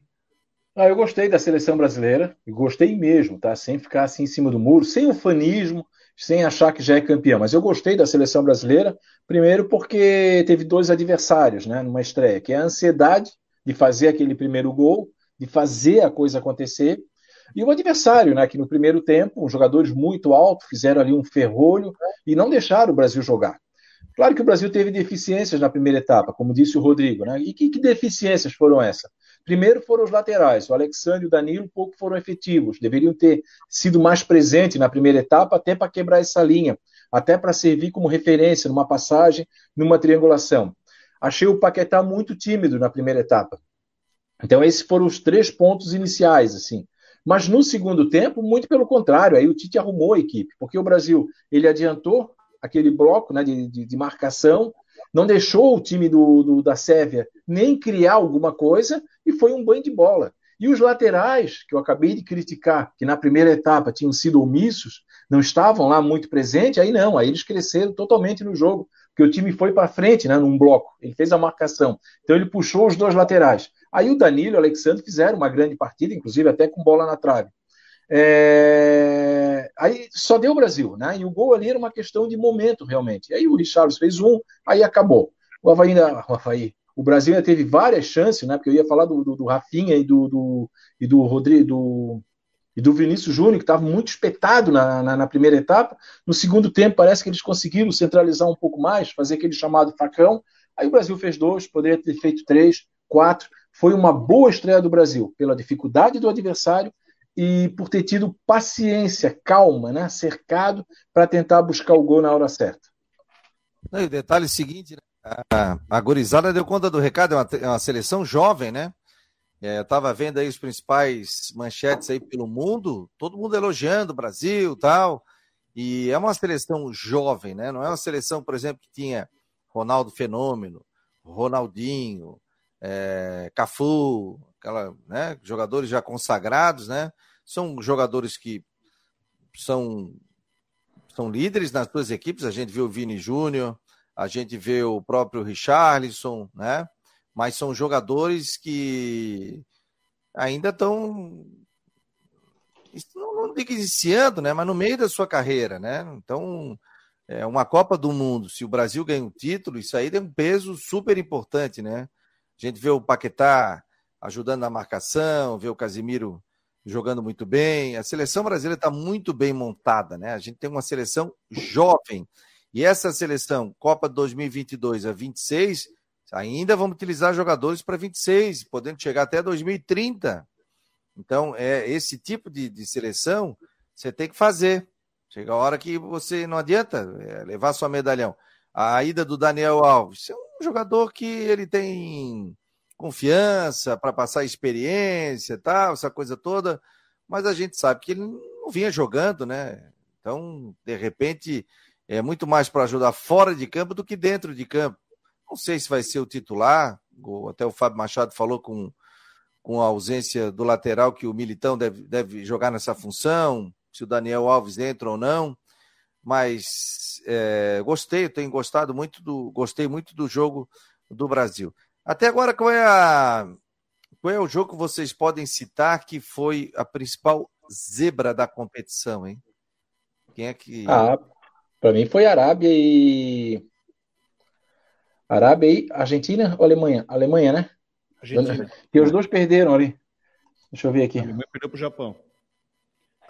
Ah, eu gostei da seleção brasileira, gostei mesmo, tá? Sem ficar assim em cima do muro, sem ufanismo, sem achar que já é campeão. Mas eu gostei da seleção brasileira, primeiro porque teve dois adversários, né, numa estreia, que é a ansiedade de fazer aquele primeiro gol de fazer a coisa acontecer. E o adversário, né, que no primeiro tempo, os jogadores muito altos fizeram ali um ferrolho e não deixaram o Brasil jogar. Claro que o Brasil teve deficiências na primeira etapa, como disse o Rodrigo. Né? E que, que deficiências foram essas? Primeiro foram os laterais. O Alexandre e o Danilo pouco foram efetivos. Deveriam ter sido mais presentes na primeira etapa, até para quebrar essa linha, até para servir como referência numa passagem, numa triangulação. Achei o Paquetá muito tímido na primeira etapa. Então, esses foram os três pontos iniciais, assim. Mas no segundo tempo, muito pelo contrário, aí o Tite arrumou a equipe, porque o Brasil ele adiantou aquele bloco né, de, de, de marcação, não deixou o time do, do, da Sérvia nem criar alguma coisa e foi um banho de bola. E os laterais, que eu acabei de criticar, que na primeira etapa tinham sido omissos, não estavam lá muito presentes, aí não, aí eles cresceram totalmente no jogo, porque o time foi para frente, né, num bloco, ele fez a marcação. Então ele puxou os dois laterais. Aí o Danilo e o Alexandre fizeram uma grande partida, inclusive até com bola na trave. É... Aí só deu o Brasil, né? E o gol ali era uma questão de momento, realmente. Aí o Richarlison fez um, aí acabou. O Havaí, ainda... o, Havaí... o Brasil ainda teve várias chances, né? Porque eu ia falar do, do, do Rafinha e do, do, e do Rodrigo, do, e do Vinícius Júnior, que estava muito espetado na, na, na, primeira etapa. No segundo tempo, parece que eles conseguiram centralizar um pouco mais, fazer aquele chamado facão. Aí o Brasil fez dois, poderia ter feito três, quatro. Foi uma boa estreia do Brasil, pela dificuldade do adversário e por ter tido paciência, calma, né? cercado para tentar buscar o gol na hora certa. E o detalhe seguinte, né? a, a Gorizada deu conta do recado, é uma, é uma seleção jovem, né? É, eu estava vendo aí os principais manchetes aí pelo mundo, todo mundo elogiando o Brasil tal. E é uma seleção jovem, né? Não é uma seleção, por exemplo, que tinha Ronaldo Fenômeno, Ronaldinho, é, Cafu, aquela, né, jogadores já consagrados, né? São jogadores que são, são líderes nas suas equipes. A gente vê o Vini Júnior, a gente vê o próprio Richarlison, né? Mas são jogadores que ainda estão não, não digo iniciando, né? Mas no meio da sua carreira, né? Então, é uma Copa do Mundo. Se o Brasil ganha um título, isso aí tem um peso super importante, né? A gente vê o Paquetá ajudando na marcação, vê o Casimiro jogando muito bem. A seleção brasileira está muito bem montada, né? A gente tem uma seleção jovem. E essa seleção, Copa 2022 a 26, ainda vamos utilizar jogadores para 26, podendo chegar até 2030. Então, é esse tipo de, de seleção você tem que fazer. Chega a hora que você não adianta é, levar sua medalhão. A ida do Daniel Alves, é um jogador que ele tem confiança para passar experiência, tal, essa coisa toda, mas a gente sabe que ele não vinha jogando, né? Então, de repente, é muito mais para ajudar fora de campo do que dentro de campo. Não sei se vai ser o titular, até o Fábio Machado falou com, com a ausência do lateral que o Militão deve, deve jogar nessa função, se o Daniel Alves entra ou não. Mas é, gostei, tenho gostado muito do, gostei muito do jogo do Brasil. Até agora, qual é a qual é o jogo que vocês podem citar que foi a principal zebra da competição, hein? Quem é que Ah, para mim foi Arábia e Arábia e Argentina ou Alemanha? Alemanha, né? Argentina. E os dois perderam ali. Deixa eu ver aqui. A Alemanha perdeu para o Japão.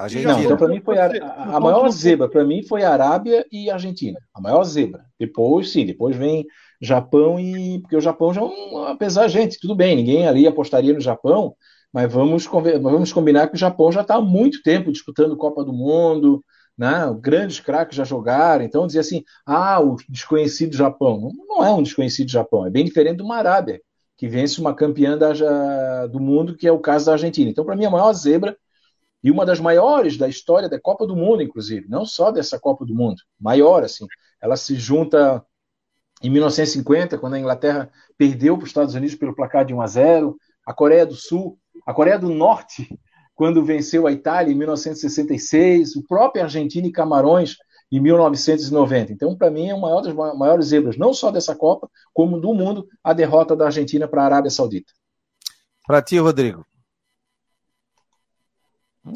Argentina. Não, então para mim foi a, a, a maior zebra, para mim foi a Arábia e a Argentina. A maior zebra. Depois, sim, depois vem Japão e. Porque o Japão já, é apesar, gente, tudo bem, ninguém ali apostaria no Japão, mas vamos, vamos combinar que o Japão já está há muito tempo disputando Copa do Mundo, né? Grandes craques já jogaram, então dizer assim, ah, o desconhecido Japão. Não é um desconhecido Japão, é bem diferente do Arábia, que vence uma campeã da, do mundo, que é o caso da Argentina. Então, para mim, a maior zebra e uma das maiores da história da Copa do Mundo, inclusive, não só dessa Copa do Mundo, maior assim. Ela se junta em 1950, quando a Inglaterra perdeu para os Estados Unidos pelo placar de 1 a 0, a Coreia do Sul, a Coreia do Norte, quando venceu a Itália em 1966, o próprio Argentina e Camarões em 1990. Então, para mim, é uma das maiores zebras, não só dessa Copa, como do mundo, a derrota da Argentina para a Arábia Saudita. Para ti, Rodrigo.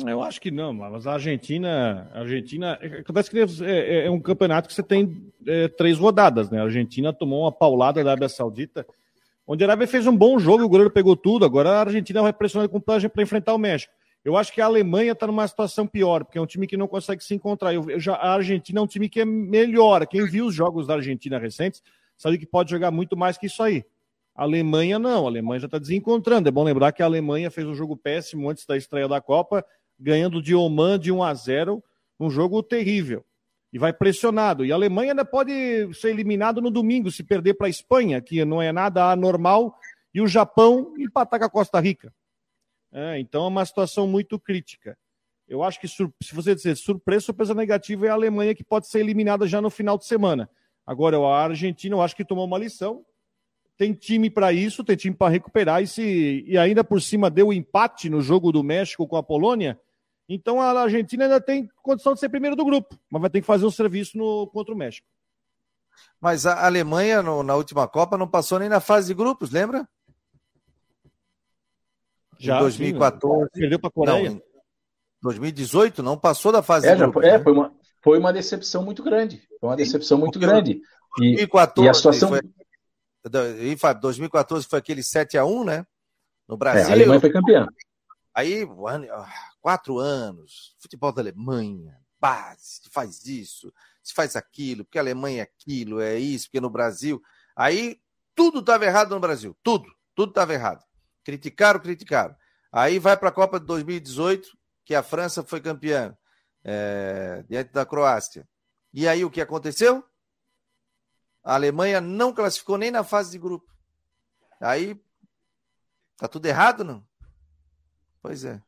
Eu acho que não, mas a Argentina, a Argentina, acontece que é, é, é um campeonato que você tem é, três rodadas, né? A Argentina tomou uma paulada da Arábia Saudita, onde a Arábia fez um bom jogo, o goleiro pegou tudo. Agora a Argentina vai pressionar com para enfrentar o México. Eu acho que a Alemanha está numa situação pior, porque é um time que não consegue se encontrar. Eu, eu já, a Argentina é um time que é melhor. Quem viu os jogos da Argentina recentes sabe que pode jogar muito mais que isso aí. A Alemanha não, a Alemanha já está desencontrando. É bom lembrar que a Alemanha fez um jogo péssimo antes da estreia da Copa ganhando de Oman de 1 a 0, um jogo terrível. E vai pressionado. E a Alemanha ainda pode ser eliminado no domingo se perder para a Espanha, que não é nada anormal, e o Japão empatar com a Costa Rica. É, então é uma situação muito crítica. Eu acho que, se você dizer surpresa, surpresa negativa é a Alemanha, que pode ser eliminada já no final de semana. Agora, a Argentina, eu acho que tomou uma lição. Tem time para isso, tem time para recuperar. E, se, e ainda por cima deu empate no jogo do México com a Polônia, então a Argentina ainda tem condição de ser primeiro do grupo, mas vai ter que fazer um serviço no, contra o México. Mas a Alemanha, no, na última Copa, não passou nem na fase de grupos, lembra? Já, em 2014. Sim, perdeu para a Coreia. Não, 2018 não passou da fase é, de grupos. É, né? foi, uma, foi uma decepção muito grande. Foi uma decepção muito grande. E, 2014, e a situação. Foi, e, Fábio, 2014 foi aquele 7x1, né? No Brasil. É, a Alemanha foi campeã. Aí, quatro anos, futebol da Alemanha, base, se faz isso, se faz aquilo, porque a Alemanha é aquilo, é isso, porque no Brasil. Aí tudo estava errado no Brasil, tudo, tudo estava errado. Criticaram, criticaram. Aí vai para a Copa de 2018, que a França foi campeã é, diante da Croácia. E aí o que aconteceu? A Alemanha não classificou nem na fase de grupo. Aí tá tudo errado, não? Pois é.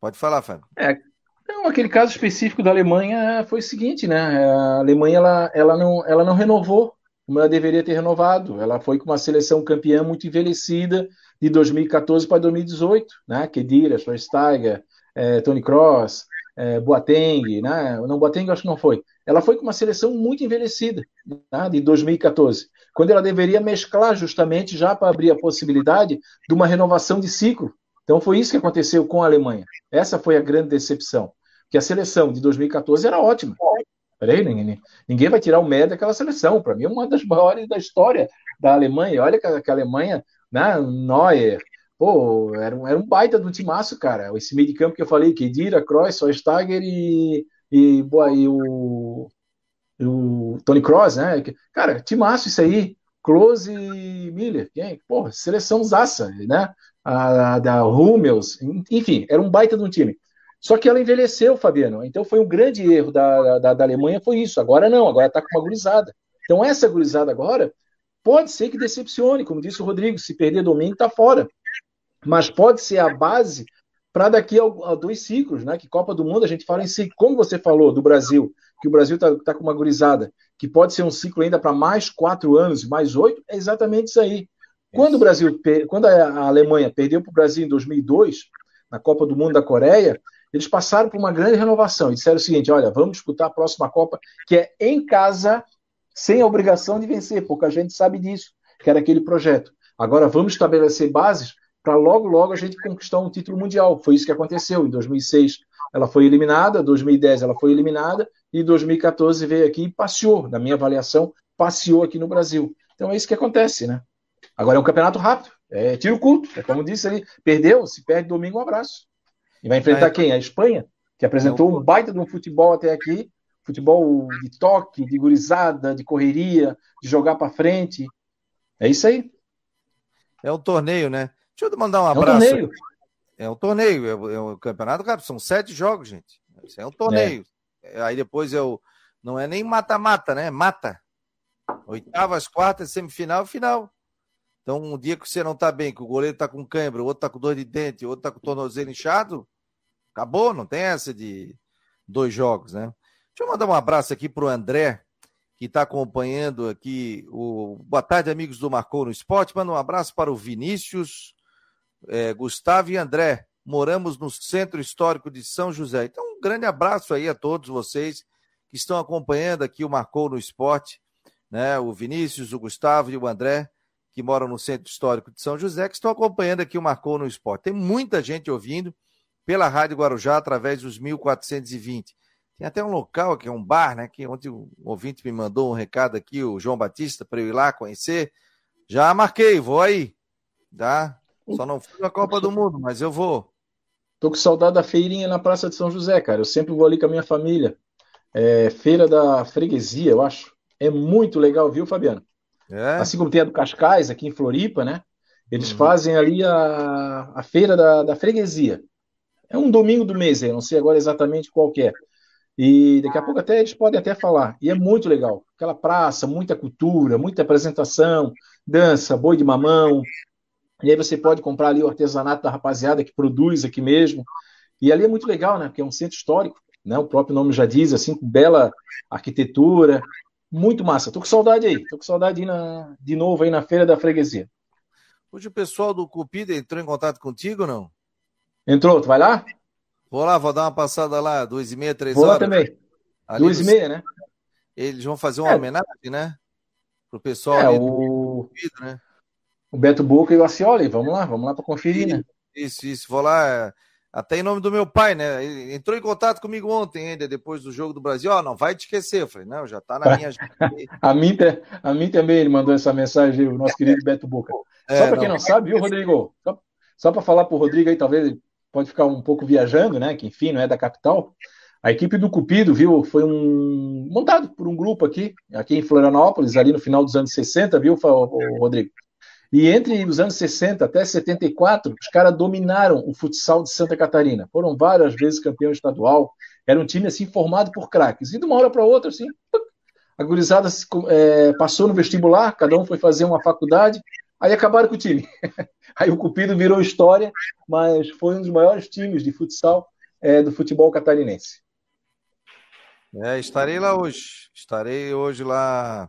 Pode falar, Fábio. É, então, aquele caso específico da Alemanha foi o seguinte, né? A Alemanha ela, ela, não, ela não renovou como ela deveria ter renovado. Ela foi com uma seleção campeã muito envelhecida de 2014 para 2018, né? Kedira, Schweinsteiger, é, Tony Cross, é, Boateng, né? Não, Boateng acho que não foi. Ela foi com uma seleção muito envelhecida, né? de 2014, quando ela deveria mesclar justamente já para abrir a possibilidade de uma renovação de ciclo então foi isso que aconteceu com a Alemanha. Essa foi a grande decepção. Que a seleção de 2014 era ótima. Peraí, ninguém, ninguém vai tirar o mérito daquela seleção. Para mim, é uma das maiores da história da Alemanha. Olha que a, que a Alemanha, né, Neuer, pô, era um, era um baita do timaço, cara. Esse meio de campo que eu falei, Kedira, Kroos, Schweinsteiger e, e, boa, e o, o Tony Kroos, né? Cara, timaço isso aí. Close e Miller. Quem? Porra, seleção zaça, né? A, da Hummels, enfim, era um baita de um time. Só que ela envelheceu, Fabiano. Então foi um grande erro da, da, da Alemanha, foi isso. Agora não, agora está com uma gurizada. Então essa gurizada agora pode ser que decepcione, como disse o Rodrigo, se perder domingo está fora. Mas pode ser a base para daqui a, a, dois ciclos, né? Que Copa do Mundo a gente fala em ciclo, como você falou do Brasil, que o Brasil está tá com uma gurizada, que pode ser um ciclo ainda para mais quatro anos, mais oito, é exatamente isso aí. Quando o Brasil, quando a Alemanha perdeu para o Brasil em 2002, na Copa do Mundo da Coreia, eles passaram por uma grande renovação e disseram o seguinte: olha, vamos disputar a próxima Copa, que é em casa, sem a obrigação de vencer, porque a gente sabe disso, que era aquele projeto. Agora vamos estabelecer bases para logo, logo a gente conquistar um título mundial. Foi isso que aconteceu. Em 2006 ela foi eliminada, 2010 ela foi eliminada e 2014 veio aqui e passeou, na minha avaliação, passeou aqui no Brasil. Então é isso que acontece, né? Agora é um campeonato rápido, é tiro curto, é como disse ali, perdeu, se perde domingo, um abraço. E vai enfrentar é. quem? A Espanha, que apresentou um baita de um futebol até aqui, futebol de toque, de gurizada, de correria, de jogar para frente. É isso aí. É um torneio, né? Deixa eu mandar um abraço. É um torneio. É um torneio, é, é um campeonato, cara, são sete jogos, gente. Isso é um torneio. É. Aí depois eu. Não é nem mata-mata, né? Mata. Oitavas, quartas, semifinal, final. Então, um dia que você não tá bem, que o goleiro tá com cãibra, o outro tá com dor de dente, o outro tá com o tornozelo inchado, acabou, não tem essa de dois jogos, né? Deixa eu mandar um abraço aqui pro André, que está acompanhando aqui o Boa tarde, amigos do Marcou no Esporte. Manda um abraço para o Vinícius, é, Gustavo e André. Moramos no Centro Histórico de São José. Então, um grande abraço aí a todos vocês que estão acompanhando aqui o Marcou no Esporte, né? O Vinícius, o Gustavo e o André que moram no Centro Histórico de São José, que estão acompanhando aqui o Marcou no Esporte. Tem muita gente ouvindo pela Rádio Guarujá através dos 1420. Tem até um local aqui, um bar, né? Que ontem o ouvinte me mandou um recado aqui, o João Batista, para eu ir lá conhecer. Já marquei, vou aí. Tá? Só não fui na Copa do Mundo, mas eu vou. Tô com saudade da feirinha na Praça de São José, cara. Eu sempre vou ali com a minha família. É, feira da freguesia, eu acho. É muito legal, viu, Fabiano? É. Assim como tem a do Cascais, aqui em Floripa, né? Eles uhum. fazem ali a, a feira da, da freguesia. É um domingo do mês, eu não sei agora exatamente qual é. E daqui a pouco até eles podem até falar. E é muito legal. Aquela praça, muita cultura, muita apresentação, dança, boi de mamão. E aí você pode comprar ali o artesanato da rapaziada que produz aqui mesmo. E ali é muito legal, né? Porque é um centro histórico, né? O próprio nome já diz, assim, com bela arquitetura, muito massa. Tô com saudade aí. Tô com saudade de, na, de novo aí na Feira da Freguesia. Hoje o pessoal do Cupida entrou em contato contigo ou não? Entrou, tu vai lá? Vou lá, vou dar uma passada lá, duas e meia, três vou horas. Vou lá também. Ali duas e meia, né? Eles vão fazer uma é. homenagem, né? Pro pessoal é, o... Cupida, né? O Beto Boca e o Acioli, vamos lá, vamos lá para conferir, né? Isso, isso, vou lá. Até em nome do meu pai, né? Ele entrou em contato comigo ontem, ainda depois do jogo do Brasil. Ó, oh, não vai te esquecer. Eu falei, não, já tá na minha. a, mim, a mim também ele mandou essa mensagem, o nosso querido Beto Boca. É, só para quem não, não sabe, viu, Rodrigo? Só, só para falar para o Rodrigo aí, talvez pode ficar um pouco viajando, né? Que enfim, não é da capital. A equipe do Cupido, viu, foi um montado por um grupo aqui, aqui em Florianópolis, ali no final dos anos 60, viu, Rodrigo? E entre os anos 60 até 74, os caras dominaram o futsal de Santa Catarina. Foram várias vezes campeão estadual. Era um time assim formado por craques. E de uma hora para outra, assim, a gurizada é, passou no vestibular, cada um foi fazer uma faculdade, aí acabaram com o time. aí o Cupido virou história, mas foi um dos maiores times de futsal é, do futebol catarinense. É, estarei lá hoje. Estarei hoje lá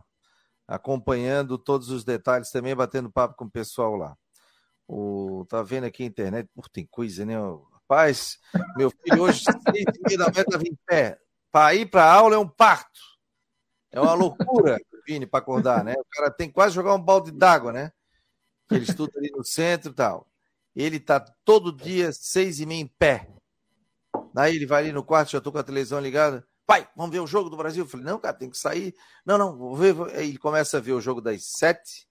acompanhando todos os detalhes também, batendo papo com o pessoal lá. O, tá vendo aqui a internet, Pô, tem coisa, né? Rapaz, meu filho hoje, seis e meia da manhã, estava em pé. Para ir para aula é um parto. É uma loucura, Vini, para acordar, né? O cara tem que quase jogar um balde d'água, né? Ele estuda ali no centro e tal. Ele tá todo dia, seis e meia em pé. Daí ele vai ali no quarto, já tô com a televisão ligada. Pai, vamos ver o jogo do Brasil? Eu falei, não, cara, tem que sair. Não, não, vou ver. Ele começa a ver o jogo das sete,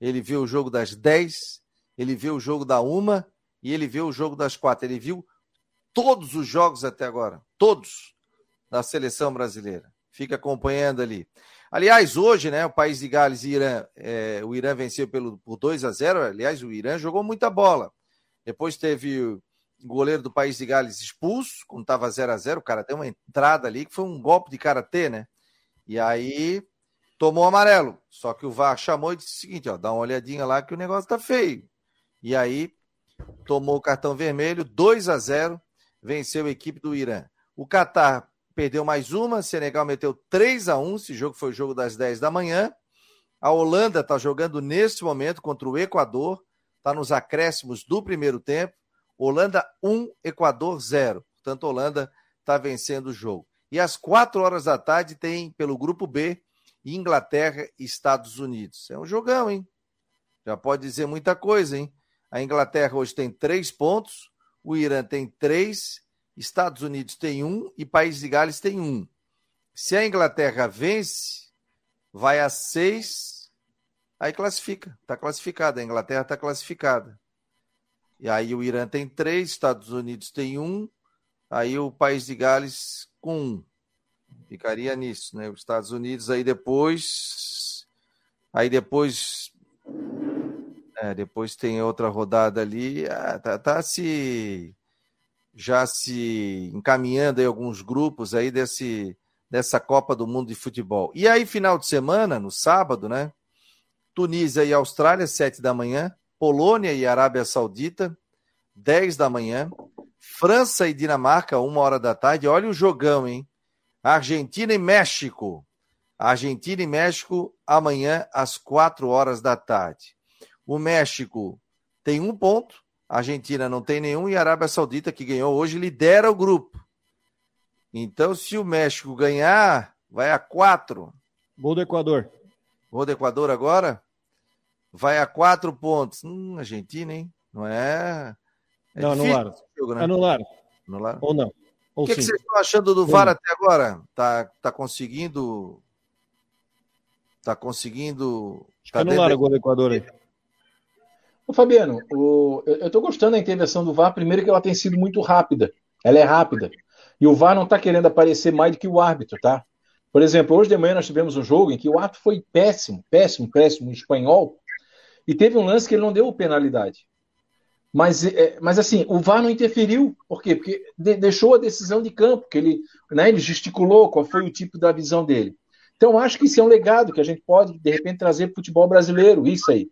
ele vê o jogo das dez, ele vê o jogo da uma e ele vê o jogo das quatro. Ele viu todos os jogos até agora, todos da seleção brasileira. Fica acompanhando ali. Aliás, hoje, né, o país de Gales e Irã, é, o Irã venceu pelo, por 2 a 0. Aliás, o Irã jogou muita bola. Depois teve goleiro do país de Gales expulso, quando estava 0 a 0 o cara deu uma entrada ali que foi um golpe de karatê, né? E aí tomou amarelo. Só que o VAR chamou e disse o seguinte: ó, dá uma olhadinha lá que o negócio tá feio. E aí tomou o cartão vermelho, 2 a 0 venceu a equipe do Irã. O Catar perdeu mais uma, Senegal meteu 3 a 1 esse jogo foi o jogo das 10 da manhã. A Holanda está jogando neste momento contra o Equador, está nos acréscimos do primeiro tempo. Holanda 1, Equador 0. Portanto, Holanda está vencendo o jogo. E às 4 horas da tarde tem, pelo grupo B, Inglaterra e Estados Unidos. É um jogão, hein? Já pode dizer muita coisa, hein? A Inglaterra hoje tem três pontos, o Irã tem três, Estados Unidos tem um e País de Gales tem um. Se a Inglaterra vence, vai a seis, aí classifica. Está classificada. A Inglaterra está classificada. E aí o Irã tem três, Estados Unidos tem um, aí o País de Gales com um. Ficaria nisso, né? Os Estados Unidos aí depois. Aí depois. É, depois tem outra rodada ali. Ah, tá, tá se. Já se encaminhando aí alguns grupos aí desse, dessa Copa do Mundo de Futebol. E aí, final de semana, no sábado, né? Tunísia e Austrália, sete da manhã. Polônia e Arábia Saudita, 10 da manhã. França e Dinamarca, uma hora da tarde. Olha o jogão, hein? Argentina e México. Argentina e México amanhã às quatro horas da tarde. O México tem um ponto, a Argentina não tem nenhum e a Arábia Saudita, que ganhou hoje, lidera o grupo. Então, se o México ganhar, vai a quatro. Gol do Equador. Gol do Equador agora? Vai a quatro pontos. Hum, Argentina, hein? Não é. é não, anularam. Jogo, né? Anularam. Anularam. Ou não. Ou o que, que, vocês estão achando do VAR até agora? Tá, tá conseguindo. Tá conseguindo. Tá anularam o gol do Equador aí. Ô, Fabiano, o, eu estou gostando da intervenção do VAR, primeiro que ela tem sido muito rápida. Ela é rápida. E o VAR não está querendo aparecer mais do que o árbitro, tá? Por exemplo, hoje de manhã nós tivemos um jogo em que o árbitro foi péssimo, péssimo, péssimo, em espanhol, e teve um lance que ele não deu penalidade. Mas, é, mas assim, o VAR não interferiu. Por quê? Porque de, deixou a decisão de campo, que ele, né, ele gesticulou qual foi o tipo da visão dele. Então, acho que isso é um legado que a gente pode, de repente, trazer para o futebol brasileiro, isso aí.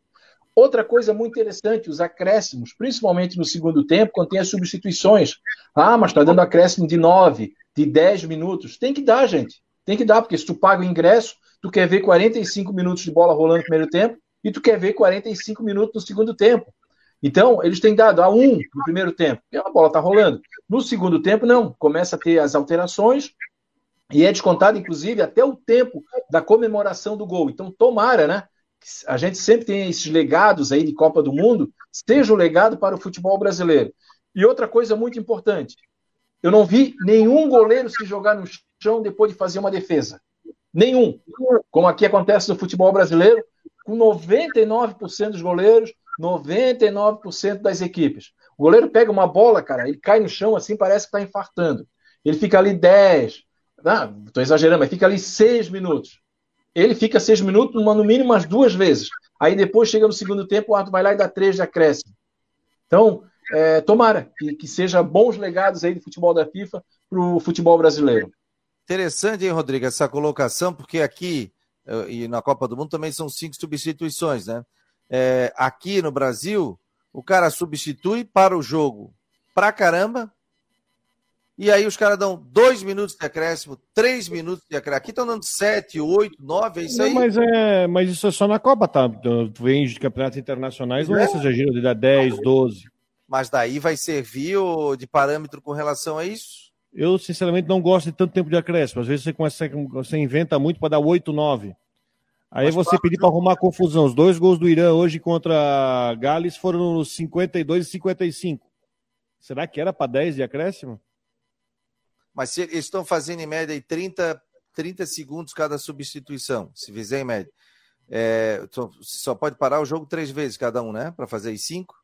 Outra coisa muito interessante, os acréscimos, principalmente no segundo tempo, quando tem as substituições. Ah, mas está dando acréscimo de 9, de 10 minutos. Tem que dar, gente. Tem que dar, porque se tu paga o ingresso, tu quer ver 45 minutos de bola rolando no primeiro tempo e tu quer ver 45 minutos no segundo tempo. Então, eles têm dado a um no primeiro tempo, e a bola está rolando. No segundo tempo, não. Começa a ter as alterações e é descontado, inclusive, até o tempo da comemoração do gol. Então, tomara, né? A gente sempre tem esses legados aí de Copa do Mundo, seja o legado para o futebol brasileiro. E outra coisa muito importante: eu não vi nenhum goleiro se jogar no chão depois de fazer uma defesa. Nenhum. Como aqui acontece no futebol brasileiro, com 99% dos goleiros 99% das equipes. O goleiro pega uma bola, cara, ele cai no chão assim, parece que está infartando. Ele fica ali 10, não, estou exagerando, mas fica ali 6 minutos. Ele fica 6 minutos, no mínimo umas duas vezes. Aí depois chega no segundo tempo, o árbitro vai lá e dá 3 de acréscimo. Então, é, tomara que, que seja bons legados aí do futebol da FIFA para o futebol brasileiro. Interessante, hein, Rodrigo, essa colocação, porque aqui e na Copa do Mundo também são cinco substituições, né? é, aqui no Brasil, o cara substitui para o jogo pra caramba. E aí os caras dão dois minutos de acréscimo, três minutos de acréscimo. Aqui estão dando sete, oito, nove, é isso aí. Não, mas, é, mas isso é só na Copa, tá? Tu vem de campeonatos internacionais, não é esse exagero de dar 10, 12. Mas daí vai servir de parâmetro com relação a isso? Eu, sinceramente, não gosto de tanto tempo de acréscimo. Às vezes você, começa, você inventa muito para dar 8, 9. Aí Mas você pedir para arrumar confusão. Os dois gols do Irã hoje contra Gales foram nos 52 e 55. Será que era para 10 de acréscimo? Mas se eles estão fazendo em média 30, 30 segundos cada substituição, se fizer em média. É, só pode parar o jogo três vezes cada um, né? Para fazer cinco?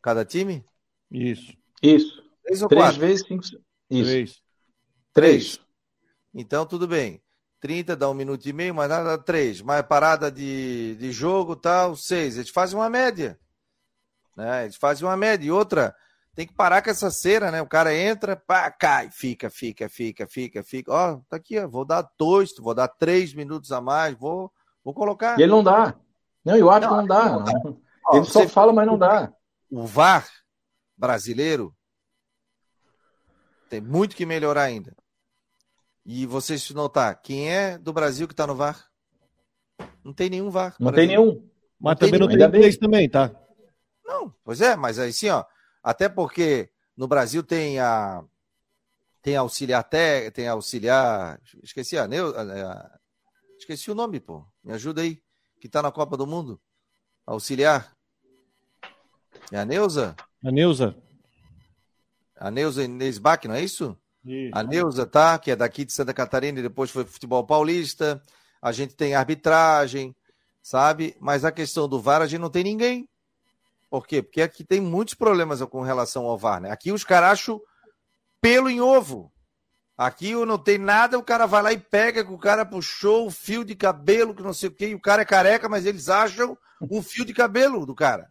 Cada time? Isso. Isso. Três ou três quatro? vezes cinco. Isso. Três. Três. Então, tudo bem. 30 dá um minuto e meio, mas nada dá 3. Mais parada de, de jogo, tal, 6. Eles fazem uma média. Né? Eles fazem uma média. E outra, tem que parar com essa cera, né? O cara entra, pá, cai, fica, fica, fica, fica, fica. Ó, tá aqui, ó, vou dar dois, vou dar três minutos a mais, vou, vou colocar. E ele não dá. Não, eu acho não, que não dá. Não dá. Ó, ele só fala, mas não dá. O VAR brasileiro tem muito que melhorar ainda. E vocês notar, quem é do Brasil que está no VAR? Não tem nenhum VAR. Não tem nenhum. Mas não também não tem inglês também, tá? Não, pois é, mas aí sim, ó. Até porque no Brasil tem a tem auxiliar até tem auxiliar, esqueci a, a, esqueci o nome, pô. Me ajuda aí, que tá na Copa do Mundo. Auxiliar. É a Neuza? A Neuza. A Neuza Inês Bach, não é isso? A Neuza, tá? Que é daqui de Santa Catarina e depois foi futebol paulista. A gente tem arbitragem, sabe? Mas a questão do VAR, a gente não tem ninguém. Por quê? Porque aqui tem muitos problemas com relação ao VAR, né? Aqui os caras acham pelo em ovo. Aqui não tem nada, o cara vai lá e pega que o cara puxou o fio de cabelo, que não sei o quê, e o cara é careca, mas eles acham um fio de cabelo do cara.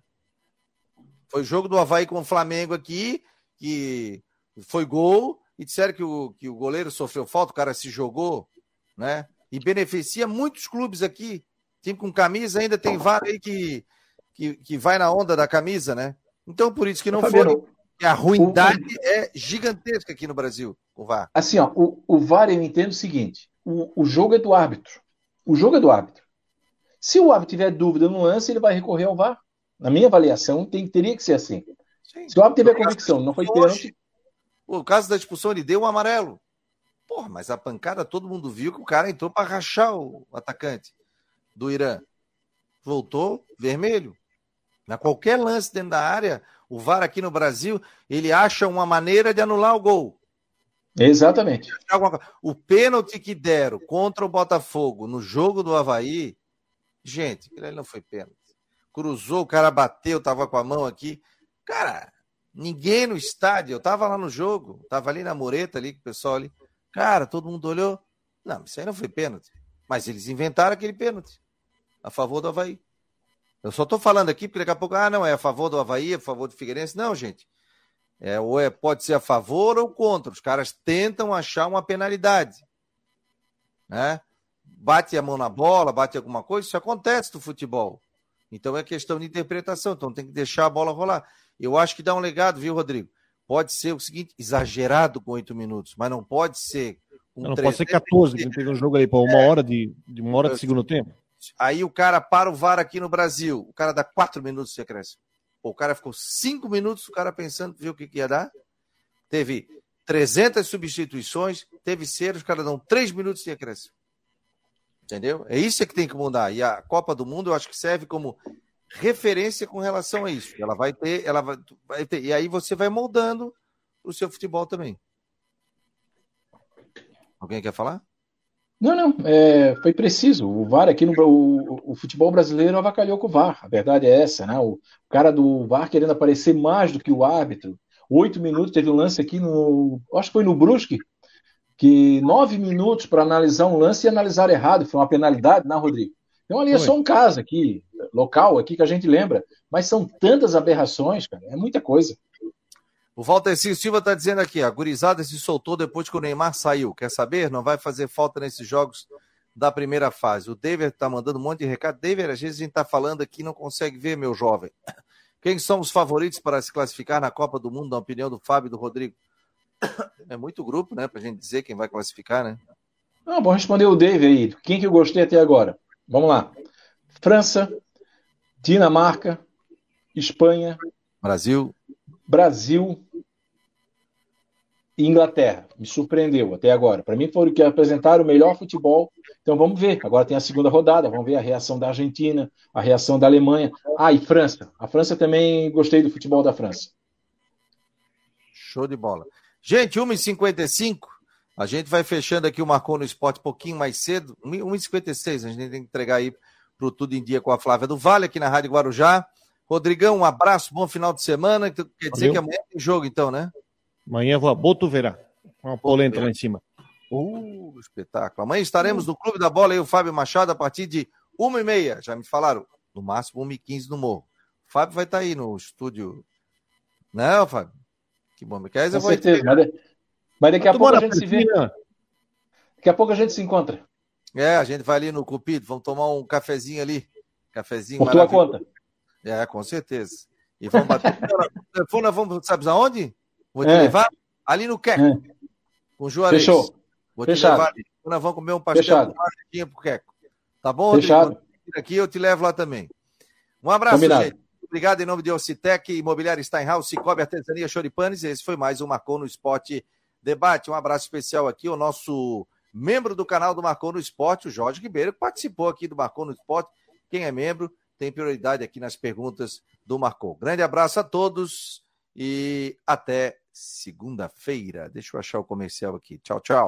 Foi jogo do Havaí com o Flamengo aqui, que foi gol, e disseram que o, que o goleiro sofreu falta, o cara se jogou, né? E beneficia muitos clubes aqui. Time com camisa ainda tem VAR aí que, que, que vai na onda da camisa, né? Então, por isso que não foi. A ruindade o... é gigantesca aqui no Brasil, o VAR. Assim, ó, o, o VAR eu entendo o seguinte: o, o jogo é do árbitro. O jogo é do árbitro. Se o árbitro tiver dúvida no lance, ele vai recorrer ao VAR. Na minha avaliação, tem, teria que ser assim. Sim. Se o árbitro tiver convicção, não foi pênalti. O caso da expulsão, ele deu um amarelo. Porra, mas a pancada todo mundo viu que o cara entrou para rachar o atacante do Irã. Voltou vermelho. Na qualquer lance dentro da área, o VAR aqui no Brasil, ele acha uma maneira de anular o gol. Exatamente. O pênalti que deram contra o Botafogo no jogo do Havaí, gente, ele não foi pênalti. Cruzou, o cara bateu, tava com a mão aqui. Cara, ninguém no estádio, eu tava lá no jogo, tava ali na mureta ali, com o pessoal ali. Cara, todo mundo olhou. Não, isso aí não foi pênalti. Mas eles inventaram aquele pênalti a favor do Havaí. Eu só estou falando aqui porque daqui a pouco, ah, não, é a favor do Havaí, é a favor do Figueirense. Não, gente. É, ou é, pode ser a favor ou contra. Os caras tentam achar uma penalidade. Né? Bate a mão na bola, bate alguma coisa, isso acontece no futebol. Então é questão de interpretação, então tem que deixar a bola rolar. Eu acho que dá um legado, viu, Rodrigo? Pode ser o seguinte, exagerado com oito minutos, mas não pode ser. Um não, não pode ser 14, que teve um jogo ali, para uma é, hora de, de uma hora de segundo tempo. Aí o cara para o VAR aqui no Brasil, o cara dá quatro minutos de acréscimo. O cara ficou cinco minutos, o cara pensando, viu o que, que ia dar? Teve 300 substituições, teve ser, os caras dão três minutos de acréscimo. Entendeu? É isso que tem que mudar. E a Copa do Mundo, eu acho que serve como referência com relação a isso. Ela vai ter, ela vai, vai ter, e aí você vai moldando o seu futebol também. Alguém quer falar? Não, não, é, foi preciso. O VAR aqui no o, o, futebol brasileiro avacalhou com o VAR. A verdade é essa, né? O, o cara do VAR querendo aparecer mais do que o árbitro. Oito minutos, teve um lance aqui no. Acho que foi no Brusque, que nove minutos para analisar um lance e analisar errado. Foi uma penalidade, não, Rodrigo? Então ali é só um caso aqui, local, aqui que a gente lembra. Mas são tantas aberrações, cara, é muita coisa. O Walter Silva está dizendo aqui, a gurizada se soltou depois que o Neymar saiu. Quer saber? Não vai fazer falta nesses jogos da primeira fase. O David está mandando um monte de recado. David, às vezes a gente está falando aqui e não consegue ver, meu jovem. Quem são os favoritos para se classificar na Copa do Mundo, na opinião do Fábio e do Rodrigo? É muito grupo, né? Para a gente dizer quem vai classificar, né? Não, vou responder o David aí. Quem que eu gostei até agora? Vamos lá. França, Dinamarca, Espanha, Brasil, Brasil e Inglaterra. Me surpreendeu até agora. Para mim foram que apresentaram o melhor futebol. Então vamos ver. Agora tem a segunda rodada. Vamos ver a reação da Argentina, a reação da Alemanha. Ah, e França. A França também gostei do futebol da França. Show de bola. Gente, 1h55. A gente vai fechando aqui o Marcou no Esporte um pouquinho mais cedo. 1h56. A gente tem que entregar aí para o Tudo em Dia com a Flávia do Vale, aqui na Rádio Guarujá. Rodrigão, um abraço, bom final de semana. Quer dizer Valeu. que amanhã tem jogo, então, né? Amanhã vou a Botuverá. Uma polenta lá em cima. Uh, espetáculo. Amanhã estaremos no Clube da Bola aí, o Fábio Machado, a partir de uma e meia. Já me falaram, no máximo uma e quinze no Morro. O Fábio vai estar tá aí no estúdio. Não, Fábio? Que bom. Quer dizer, Com certeza. Mas, mas daqui a pouco a gente se vê. Daqui a pouco a gente se encontra. É, a gente vai ali no Cupido, vamos tomar um cafezinho ali. Cafezinho Por tua conta. É, com certeza. E vamos bater. telefone, vamos, sabe aonde? Vou te é. levar ali no Queco. É. Com o Juarez. Fechou. Vou Fechado. te levar ali. Nós vamos comer um pastel Fechado. com pro Queco. Tá bom, Fechado. Aqui eu te levo lá também. Um abraço, Combinado. gente. Obrigado em nome de Ocitec, Imobiliário Steinhaus, Cicobi Artesania Choripanes. Esse foi mais um Marcou no Esporte Debate. Um abraço especial aqui ao nosso membro do canal do Marcou no Esporte, o Jorge Ribeiro, que participou aqui do Marcou no Esporte. Quem é membro, tem prioridade aqui nas perguntas do Marcou. Grande abraço a todos e até segunda-feira. Deixa eu achar o comercial aqui. Tchau, tchau.